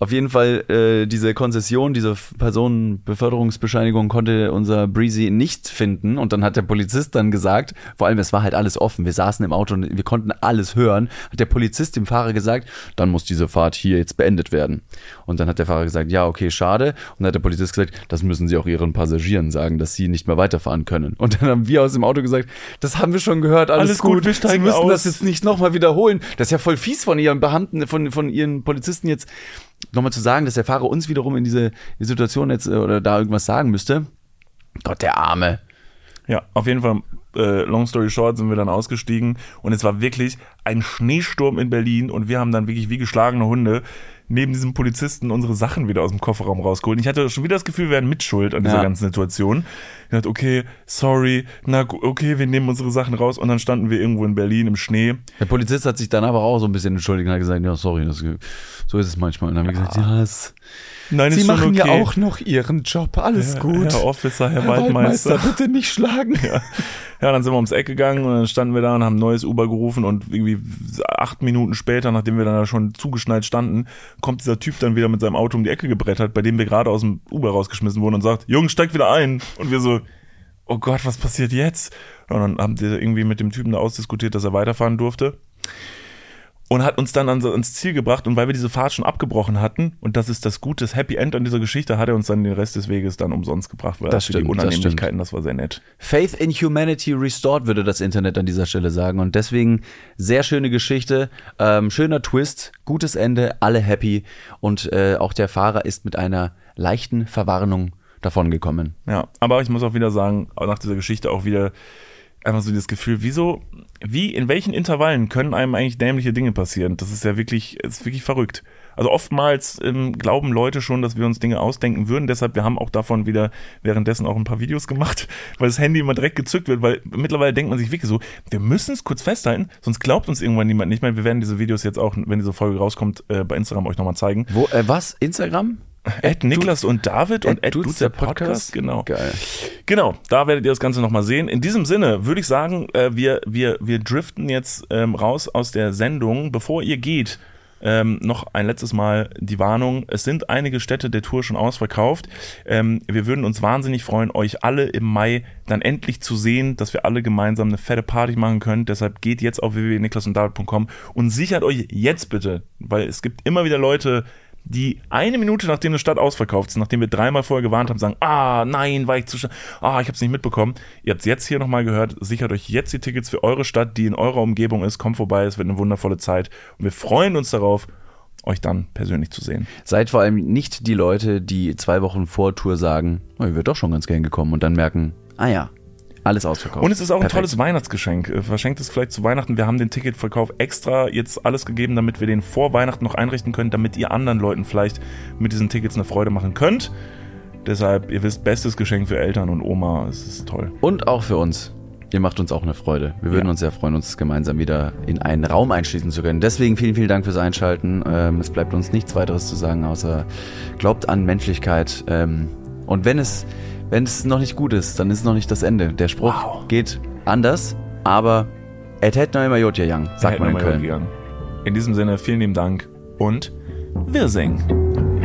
auf jeden Fall äh, diese Konzession, diese Personenbeförderungsbescheinigung konnte unser Breezy nicht finden. Und dann hat der Polizist dann gesagt, vor allem es war halt alles offen, wir saßen im Auto und wir konnten alles hören, hat der Polizist dem Fahrer gesagt, dann muss diese Fahrt hier jetzt beendet werden. Und dann hat der Fahrer gesagt, ja, okay, schade. Und dann hat der Polizist gesagt, das müssen Sie auch Ihren Passagieren sagen, dass sie nicht mehr weiterfahren können. Und dann haben wir aus dem Auto gesagt, das haben wir schon gehört, alles, Alles gut, gut, wir Sie müssen aus. das jetzt nicht nochmal wiederholen. Das ist ja voll fies von ihren Beamten, von, von ihren Polizisten jetzt nochmal zu sagen, dass der Fahrer uns wiederum in diese die Situation jetzt äh, oder da irgendwas sagen müsste. Gott, der Arme. Ja, auf jeden Fall äh, long story short sind wir dann ausgestiegen und es war wirklich ein Schneesturm in Berlin und wir haben dann wirklich wie geschlagene Hunde neben diesem Polizisten unsere Sachen wieder aus dem Kofferraum rausgeholt. Und ich hatte schon wieder das Gefühl, wir wären mitschuld an dieser Ja. ganzen Situation. Ich dachte, okay, sorry, na okay, wir nehmen unsere Sachen raus und dann standen wir irgendwo in Berlin im Schnee. Der Polizist hat sich dann aber auch so ein bisschen entschuldigt und hat gesagt, ja, sorry, das, so ist es manchmal. Und dann haben wir gesagt, ja, es, Nein, Sie machen okay. ja auch noch Ihren Job, alles gut. Herr Officer, Herr, Waldmeister. bitte nicht schlagen. *laughs* Ja. ja, dann sind wir ums Eck gegangen und dann standen wir da und haben ein neues Uber gerufen und irgendwie acht Minuten später, nachdem wir dann da schon zugeschneit standen, kommt dieser Typ dann wieder mit seinem Auto um die Ecke gebrettert, bei dem wir gerade aus dem Uber rausgeschmissen wurden und sagt, Jungs, steigt wieder ein. Und wir so, oh Gott, was passiert jetzt? Und dann haben wir irgendwie mit dem Typen da ausdiskutiert, dass er weiterfahren durfte. Und hat uns dann ans, Ziel gebracht und weil wir diese Fahrt schon abgebrochen hatten und das ist das Gute, das Happy End an dieser Geschichte, hat er uns dann den Rest des Weges dann umsonst gebracht, weil Das für die stimmt, das Unannehmlichkeiten, das war sehr nett. Faith in Humanity restored, würde das Internet an dieser Stelle sagen. Und deswegen sehr schöne Geschichte, ähm, schöner Twist, gutes Ende, alle happy. Und äh, auch der Fahrer ist mit einer leichten Verwarnung davongekommen. Ja, aber ich muss auch wieder sagen, nach dieser Geschichte auch wieder einfach so das Gefühl, wieso, wie, in welchen Intervallen können einem eigentlich dämliche Dinge passieren? Das ist ja wirklich, ist wirklich verrückt. Also oftmals ähm, glauben Leute schon, dass wir uns Dinge ausdenken würden. Deshalb, wir haben auch davon wieder währenddessen auch ein paar Videos gemacht, *laughs* weil das Handy immer direkt gezückt wird, weil mittlerweile denkt man sich wirklich so, wir müssen es kurz festhalten, sonst glaubt uns irgendwann niemand nicht mehr. Wir werden diese Videos jetzt auch, wenn diese Folge rauskommt, äh, bei Instagram euch nochmal zeigen. Wo, äh, was? Instagram? Ed Niklas und David und Ed Dudes der Podcast, genau. Geil. Genau, da werdet ihr das Ganze nochmal sehen. In diesem Sinne würde ich sagen, äh, wir, wir, wir driften jetzt ähm, raus aus der Sendung. Bevor ihr geht, ähm, noch ein letztes Mal die Warnung. Es sind einige Städte der Tour schon ausverkauft. Ähm, wir würden uns wahnsinnig freuen, euch alle im Mai dann endlich zu sehen, dass wir alle gemeinsam eine fette Party machen können. Deshalb geht jetzt auf www.niklasunddavid.com und sichert euch jetzt bitte, weil es gibt immer wieder Leute, die eine Minute nachdem eine Stadt ausverkauft ist, nachdem wir dreimal vorher gewarnt haben, sagen, ah, nein, war ich zu schnell, ah, ich habe es nicht mitbekommen. Ihr habt es jetzt hier nochmal gehört, sichert euch jetzt die Tickets für eure Stadt, die in eurer Umgebung ist, kommt vorbei, es wird eine wundervolle Zeit und wir freuen uns darauf, euch dann persönlich zu sehen. Seid vor allem nicht die Leute, die zwei Wochen vor Tour sagen, oh, ich wäre doch schon ganz gern gekommen und dann merken, ah ja, alles ausverkauft. Und es ist auch ein Perfekt. tolles Weihnachtsgeschenk. Äh, Verschenkt es vielleicht zu Weihnachten. Wir haben den Ticketverkauf extra jetzt alles gegeben, damit wir den vor Weihnachten noch einrichten können, damit ihr anderen Leuten vielleicht mit diesen Tickets eine Freude machen könnt. Deshalb, ihr wisst, bestes Geschenk für Eltern und Oma. Es ist toll. Und auch für uns. Ihr macht uns auch eine Freude. Wir würden Ja. uns sehr freuen, uns gemeinsam wieder in einen Raum einschließen zu können. Deswegen vielen, vielen Dank fürs Einschalten. Ähm, es bleibt uns nichts weiteres zu sagen, außer glaubt an Menschlichkeit. Ähm, und wenn es, wenn es noch nicht gut ist, dann ist es noch nicht das Ende. Der Spruch Wow. geht anders, aber et het noch immer Jotja Young, sagt man in Köln. In diesem Sinne, vielen lieben Dank und wir singen.